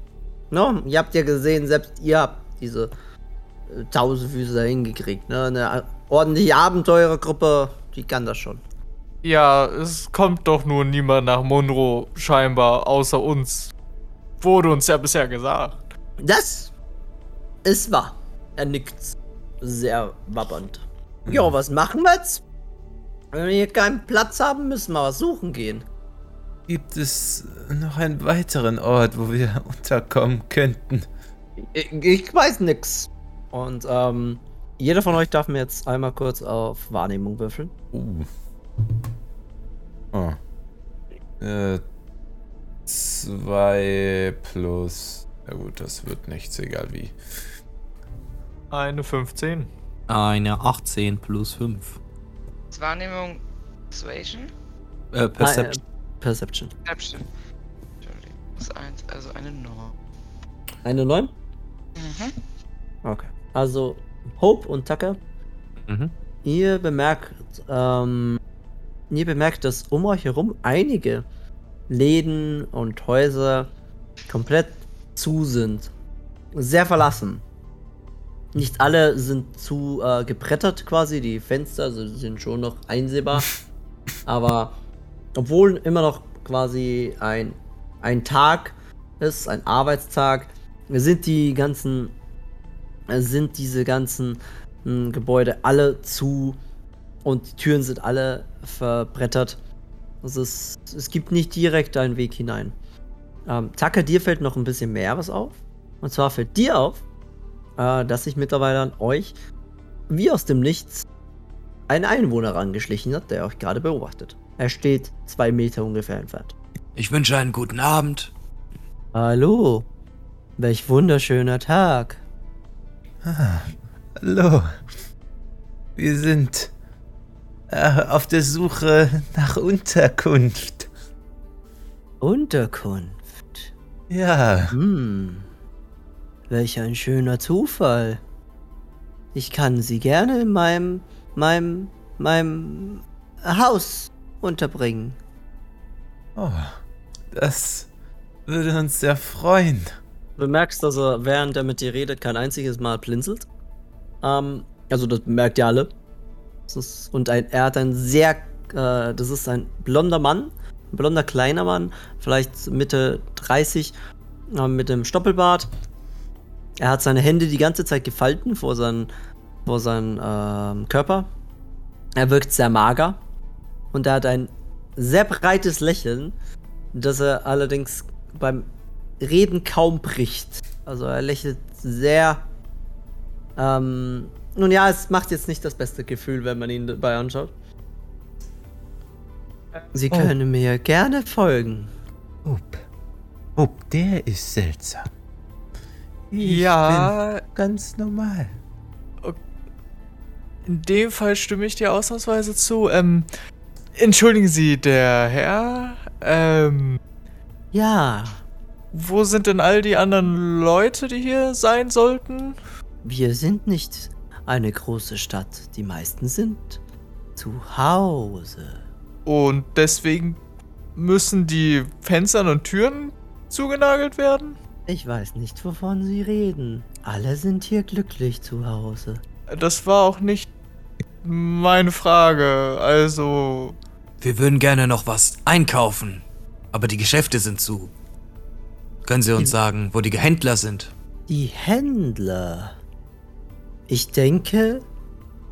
Speaker 1: No, ihr habt ja gesehen, selbst ihr habt diese äh, Tausendfüße hingekriegt. Ne? Eine ordentliche Abenteurergruppe, die kann das schon.
Speaker 4: Ja, es kommt doch nur niemand nach Monroe, scheinbar, außer uns. Wurde uns ja bisher gesagt.
Speaker 1: Das ist wahr. Er nickt sehr wabbernd. Jo, was machen wir jetzt? Wenn wir hier keinen Platz haben, müssen wir was suchen gehen.
Speaker 3: Gibt es noch einen weiteren Ort, wo wir unterkommen könnten?
Speaker 1: Ich, ich weiß nix. Und ähm, jeder von euch darf mir jetzt einmal kurz auf Wahrnehmung würfeln.
Speaker 3: Uh. Oh. Äh, zwei plus. Ja gut, das wird nichts, egal wie.
Speaker 4: Eine 15.
Speaker 6: Eine 18 plus 5.
Speaker 2: Ist Wahrnehmung Persuasion?
Speaker 6: Äh, Perception.
Speaker 1: Perception.
Speaker 2: Perception. Entschuldigung. Das ist eins, also eine Norm.
Speaker 1: Eine 9?
Speaker 2: Mhm.
Speaker 1: Okay. Also, Hope und Tucker,
Speaker 6: Mhm.
Speaker 1: ihr bemerkt, ähm, ihr bemerkt, dass um euch herum einige Läden und Häuser komplett zu sind. Sehr verlassen. Nicht alle sind zu äh, gebrettert quasi, die Fenster also sind schon noch einsehbar. Aber obwohl immer noch quasi ein, ein Tag ist, ein Arbeitstag, sind die ganzen, sind diese ganzen mh, Gebäude alle zu und die Türen sind alle verbrettert. Also es, es gibt nicht direkt einen Weg hinein. Ähm, Tucker, dir fällt noch ein bisschen mehr was auf. Und zwar fällt dir auf, äh, dass sich mittlerweile an euch, wie aus dem Nichts, ein Einwohner rangeschlichen hat, der euch gerade beobachtet. Er steht zwei Meter ungefähr entfernt.
Speaker 5: Ich wünsche einen guten Abend.
Speaker 1: Hallo, welch wunderschöner Tag.
Speaker 3: Hallo. Wir sind äh, auf der Suche nach Unterkunft.
Speaker 1: Unterkunft.
Speaker 3: Ja.
Speaker 1: Hm. Welch ein schöner Zufall. Ich kann Sie gerne in meinem, meinem, meinem Haus unterbringen.
Speaker 3: Oh, das würde uns sehr freuen.
Speaker 1: Du bemerkst, dass er, während er mit dir redet, kein einziges Mal blinzelt. Ähm, also das merkt ihr alle. Das ist, und ein, er hat ein sehr, äh, das ist ein blonder Mann, ein blonder kleiner Mann, vielleicht Mitte 30, äh, mit dem Stoppelbart. Er hat seine Hände die ganze Zeit gefalten vor seinen, vor seinen ähm, Körper. Er wirkt sehr mager und er hat ein sehr breites Lächeln, das er allerdings beim Reden kaum bricht. Also er lächelt sehr. Ähm, nun ja, es macht jetzt nicht das beste Gefühl, wenn man ihn dabei anschaut. Sie
Speaker 3: Oh.
Speaker 1: können mir gerne folgen.
Speaker 3: Up. Up, der ist seltsam. Ich
Speaker 4: Ja.
Speaker 3: bin ganz normal.
Speaker 4: In dem Fall stimme ich dir ausnahmsweise zu. Ähm, entschuldigen Sie, der Herr, ähm,
Speaker 1: Ja,
Speaker 4: wo sind denn all die anderen Leute, die hier sein sollten?
Speaker 1: wir sind nicht eine große Stadt. Die meisten sind zu Hause.
Speaker 4: Und deswegen müssen die Fenster und Türen zugenagelt werden?
Speaker 1: Ich weiß nicht, wovon Sie reden. Alle sind hier glücklich zu Hause.
Speaker 4: Das war auch nicht meine Frage. Also,
Speaker 5: Wir würden gerne noch was einkaufen, aber die Geschäfte sind zu. Können Sie uns sagen, wo die Händler sind?
Speaker 1: Die Händler. Ich denke,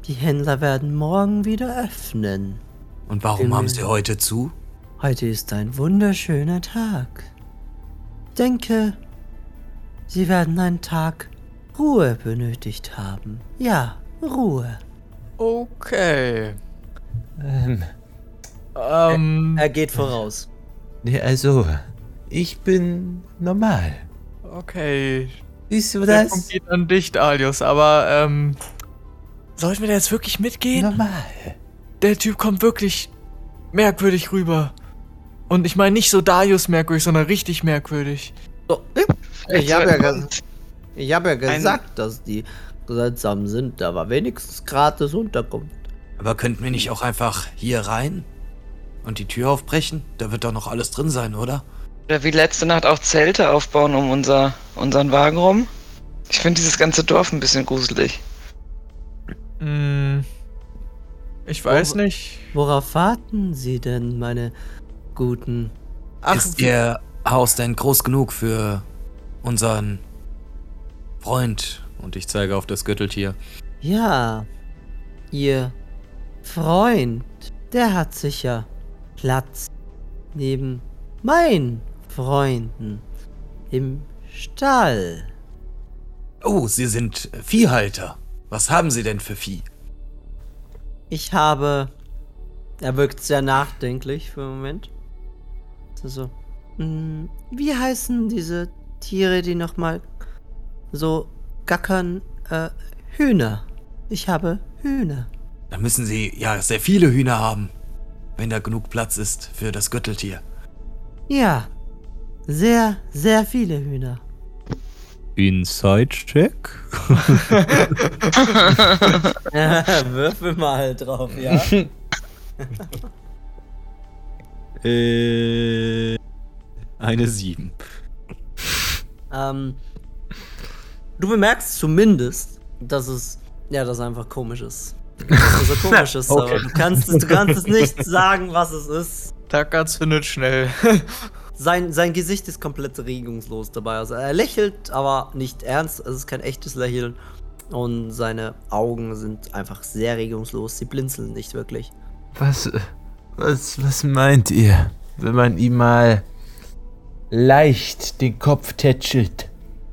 Speaker 1: die Händler werden morgen wieder öffnen.
Speaker 5: Und warum
Speaker 1: Himmel.
Speaker 5: haben Sie heute zu?
Speaker 1: Heute ist ein wunderschöner Tag. Ich denke, sie werden einen Tag Ruhe benötigt haben. Ja, Ruhe.
Speaker 4: okay.
Speaker 3: Ähm,
Speaker 4: Ähm,
Speaker 1: Er geht voraus.
Speaker 3: nee, also, ich bin normal.
Speaker 4: okay.
Speaker 3: Siehst du
Speaker 4: Der
Speaker 3: das?
Speaker 4: Punkt geht an dich, Alius, aber, ähm, sollten wir da jetzt wirklich mitgehen?
Speaker 3: Normal.
Speaker 4: Der Typ kommt wirklich merkwürdig rüber. Und ich meine nicht so Darius merkwürdig, sondern richtig merkwürdig.
Speaker 1: So, ich habe ja, ges ich hab ja gesagt, dass die seltsam sind. Da war wenigstens gratis Unterkunft.
Speaker 5: Aber könnten wir nicht auch einfach hier rein und die Tür aufbrechen? Da wird doch noch alles drin sein, oder?
Speaker 2: Oder wie letzte Nacht auch Zelte aufbauen um unser, unseren Wagen rum. Ich finde dieses ganze Dorf ein bisschen gruselig.
Speaker 4: Hm, ich weiß
Speaker 1: Oh.
Speaker 4: nicht.
Speaker 1: Worauf warten Sie denn, meine guten? Ach,
Speaker 5: Ist Ihr Haus denn groß genug für unseren Freund?
Speaker 6: Und ich zeige auf das Gürteltier.
Speaker 1: ja. Ihr Freund, der hat sicher Platz neben meinen Freunden im Stall.
Speaker 5: Oh, Sie sind Viehhalter. Was haben Sie denn für Vieh?
Speaker 1: Ich habe. Er wirkt sehr nachdenklich für einen Moment. So, so. "Hm, Wie heißen diese Tiere, die nochmal so gackern? Äh, Hühner. Ich habe Hühner.
Speaker 5: Da müssen Sie ja sehr viele Hühner haben, wenn da genug Platz ist für das Gürteltier.
Speaker 1: Ja. Sehr, sehr viele Hühner.
Speaker 6: Inside-Check?
Speaker 1: Würfel mal drauf, ja.
Speaker 6: Äh, eine 7.
Speaker 1: ähm, du bemerkst zumindest, dass es. Ja, dass es einfach komisch ist. So komisch ist, aber du kannst, es, du kannst es nicht sagen, was es ist.
Speaker 4: Tacker zündet schnell.
Speaker 1: Sein, sein Gesicht ist komplett regungslos dabei. Also er lächelt, aber nicht ernst. Es ist kein echtes Lächeln. Und seine Augen sind einfach sehr regungslos. Sie blinzeln nicht wirklich.
Speaker 3: Was, was, was meint ihr, wenn man ihm mal leicht den Kopf tätschelt?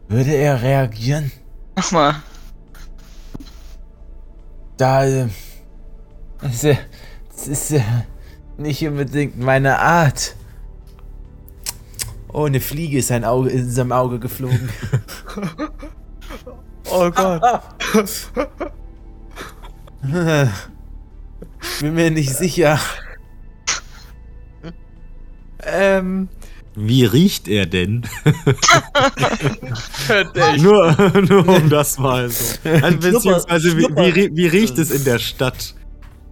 Speaker 3: Würde er reagieren?
Speaker 2: Mach mal.
Speaker 3: Da, das, äh, das ist äh, nicht unbedingt meine Art. Oh, eine Fliege ist ein Auge, in seinem Auge geflogen.
Speaker 4: Oh Gott.
Speaker 3: Bin mir nicht sicher.
Speaker 4: ähm,
Speaker 6: Wie riecht er denn? Nur, nur um das mal so. Also, beziehungsweise, wie, wie, wie riecht es in der Stadt?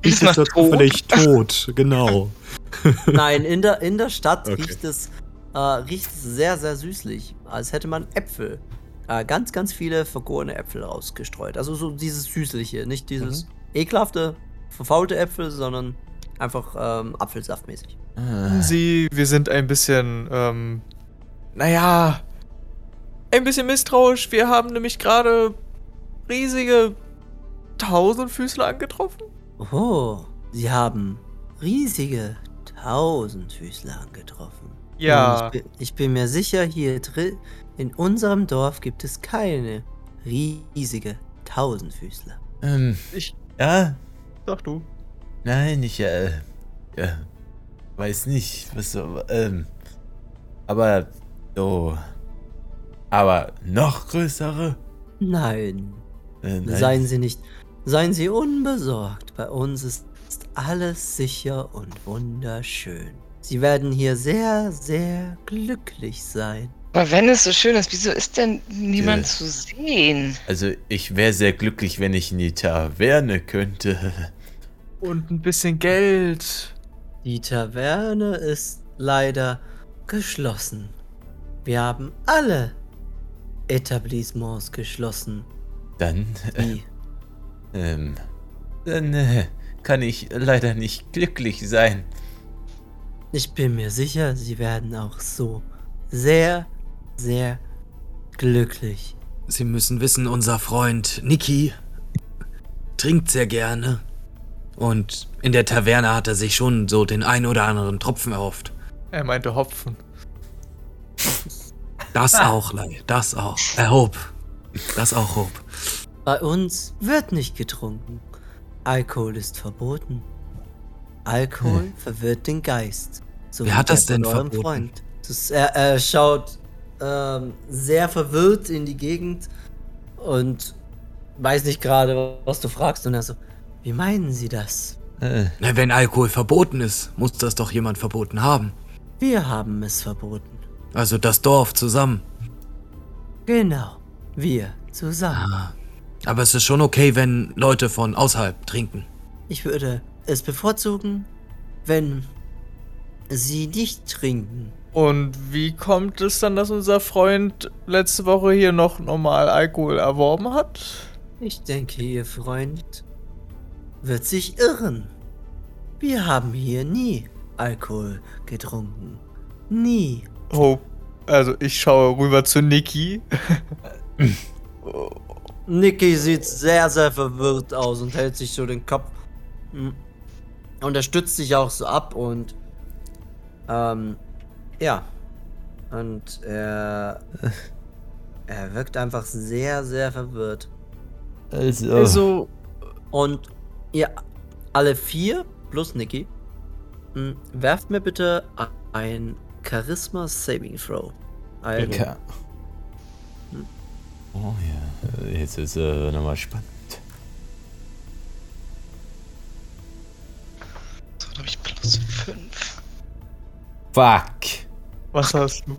Speaker 6: Riecht es dort zufällig tot? Genau.
Speaker 1: Nein, in der, in der Stadt
Speaker 6: Okay.
Speaker 1: riecht, es, äh, riecht es sehr, sehr süßlich. Als hätte man Äpfel. Äh, ganz, ganz viele vergorene Äpfel rausgestreut. Also so dieses Süßliche, nicht dieses ekelhafte, verfaulte Äpfel, sondern einfach ähm, Apfelsaftmäßig.
Speaker 4: Sie, wir sind ein bisschen, ähm, naja, ein bisschen misstrauisch. Wir haben nämlich gerade riesige Tausendfüßler angetroffen.
Speaker 1: Oh, sie haben riesige Tausendfüßler angetroffen.
Speaker 4: Ja.
Speaker 1: Ich bin, ich bin mir sicher, hier drin in unserem Dorf gibt es keine riesige Tausendfüßler.
Speaker 3: Ähm,
Speaker 4: Ich,
Speaker 3: ja,
Speaker 4: sag du.
Speaker 3: nein, ich, äh, ja, weiß nicht, was so, ähm, aber, so, aber noch größere?
Speaker 1: Nein,
Speaker 3: Äh, nein.
Speaker 1: Seien Sie nicht, seien Sie unbesorgt. Bei uns ist alles sicher und wunderschön. Sie werden hier sehr, sehr glücklich sein.
Speaker 2: Aber wenn es so schön ist, wieso ist denn niemand
Speaker 3: Ja.
Speaker 2: zu sehen?
Speaker 3: Also, ich wäre sehr glücklich, wenn ich in die Taverne könnte.
Speaker 4: Und ein bisschen Geld.
Speaker 1: Die Taverne ist leider geschlossen. Wir haben alle Etablissements geschlossen.
Speaker 3: Dann, äh, ähm, dann, äh, kann ich leider nicht glücklich sein.
Speaker 1: Ich bin mir sicher, Sie werden auch so sehr, sehr glücklich.
Speaker 5: Sie müssen wissen, unser Freund Niki trinkt sehr gerne. Und in der Taverne hat er sich schon so den ein oder anderen Tropfen erhofft.
Speaker 4: Er meinte Hopfen.
Speaker 5: Das auch, Lei, das auch. Er hob. Das auch hob.
Speaker 1: Bei uns wird nicht getrunken. Alkohol ist verboten. Alkohol verwirrt den Geist. So
Speaker 5: Wer
Speaker 1: wie
Speaker 5: hat das denn verboten?
Speaker 1: Freund. Das, er, er schaut ähm, sehr verwirrt in die Gegend und weiß nicht gerade, was du fragst. Und er so, wie meinen Sie das?
Speaker 3: Äh,
Speaker 5: Na, wenn Alkohol verboten ist, muss das doch jemand verboten haben.
Speaker 1: Wir haben es verboten.
Speaker 5: Also das Dorf zusammen.
Speaker 1: Genau. Wir zusammen.
Speaker 5: Ah. Aber es ist schon okay, wenn Leute von außerhalb trinken.
Speaker 1: Ich würde es bevorzugen, wenn Sie nicht trinken.
Speaker 4: Und wie kommt es dann, dass unser Freund letzte Woche hier noch normal Alkohol erworben hat?
Speaker 1: Ich denke, Ihr Freund wird sich irren. Wir haben hier nie Alkohol getrunken. Nie.
Speaker 4: Oh, also ich schaue rüber zu Niki.
Speaker 1: Niki sieht sehr, sehr verwirrt aus und hält sich so den Kopf. Mm. Und er stützt sich auch so ab und. Ähm. Ja. Und er. Er wirkt einfach sehr, sehr verwirrt.
Speaker 3: also,
Speaker 4: Also,
Speaker 1: Und ihr alle vier plus Niki, mh, werft mir bitte ein Charisma Saving Throw. Also,
Speaker 3: Ka- Oh ja, jetzt ist äh, nochmal spannend.
Speaker 2: So, da habe ich plus 5.
Speaker 3: Fuck.
Speaker 4: was hast du?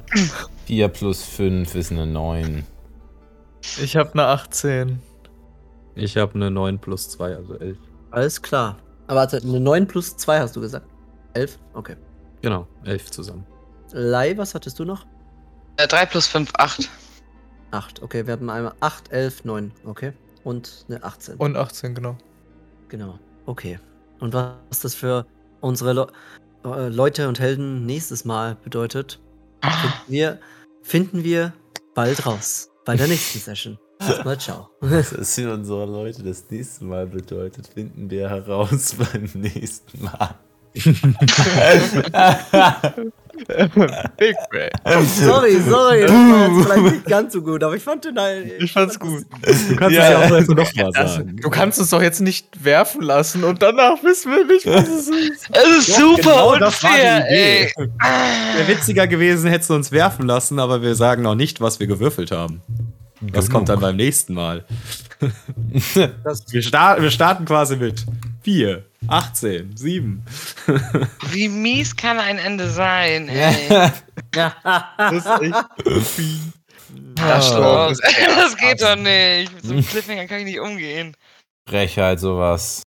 Speaker 3: 4 plus 5 ist eine 9.
Speaker 4: Ich habe eine 18.
Speaker 6: Ich habe eine 9 plus 2, also 11.
Speaker 1: alles klar. Aber warte, eine 9 plus 2 hast du gesagt. 11? Okay.
Speaker 6: Genau, 11 zusammen.
Speaker 1: Lai, was hattest du noch?
Speaker 2: Äh, 3 plus 5, 8.
Speaker 1: 8. Okay, wir hatten einmal 8, 11, 9. Okay. Und eine 18.
Speaker 4: Und 18, genau.
Speaker 1: Genau. Okay. Und was das für unsere Le äh, Leute und Helden nächstes Mal bedeutet, finden wir, finden wir bald raus. Bei der nächsten Session. Erstmal ciao.
Speaker 3: Was es für unsere Leute das nächste Mal bedeutet, finden wir heraus beim nächsten Mal.
Speaker 4: Big Brain.
Speaker 1: sorry, sorry. Das war jetzt vielleicht nicht ganz so gut, aber ich fand den halt.
Speaker 4: Ich fand's gut.
Speaker 6: Du kannst
Speaker 3: Ja.
Speaker 6: es ja auch einfach noch mal sagen.
Speaker 4: du kannst uns doch jetzt nicht werfen lassen und danach wissen wir nicht, was es ist.
Speaker 2: Es ist
Speaker 6: Doch,
Speaker 2: super
Speaker 6: genau das
Speaker 2: unfair, ey.
Speaker 6: Wäre witziger gewesen, hättest du uns werfen lassen, aber wir sagen noch nicht, was wir gewürfelt haben. Das kommt dann beim nächsten Mal. Wir, sta wir starten quasi mit 4, 18, 7.
Speaker 2: Wie mies kann ein Ende sein, ey.
Speaker 4: Das ist echt.
Speaker 2: Das, das geht doch nicht. Mit so einem Cliffhanger kann ich nicht umgehen.
Speaker 3: Frechheit, sowas.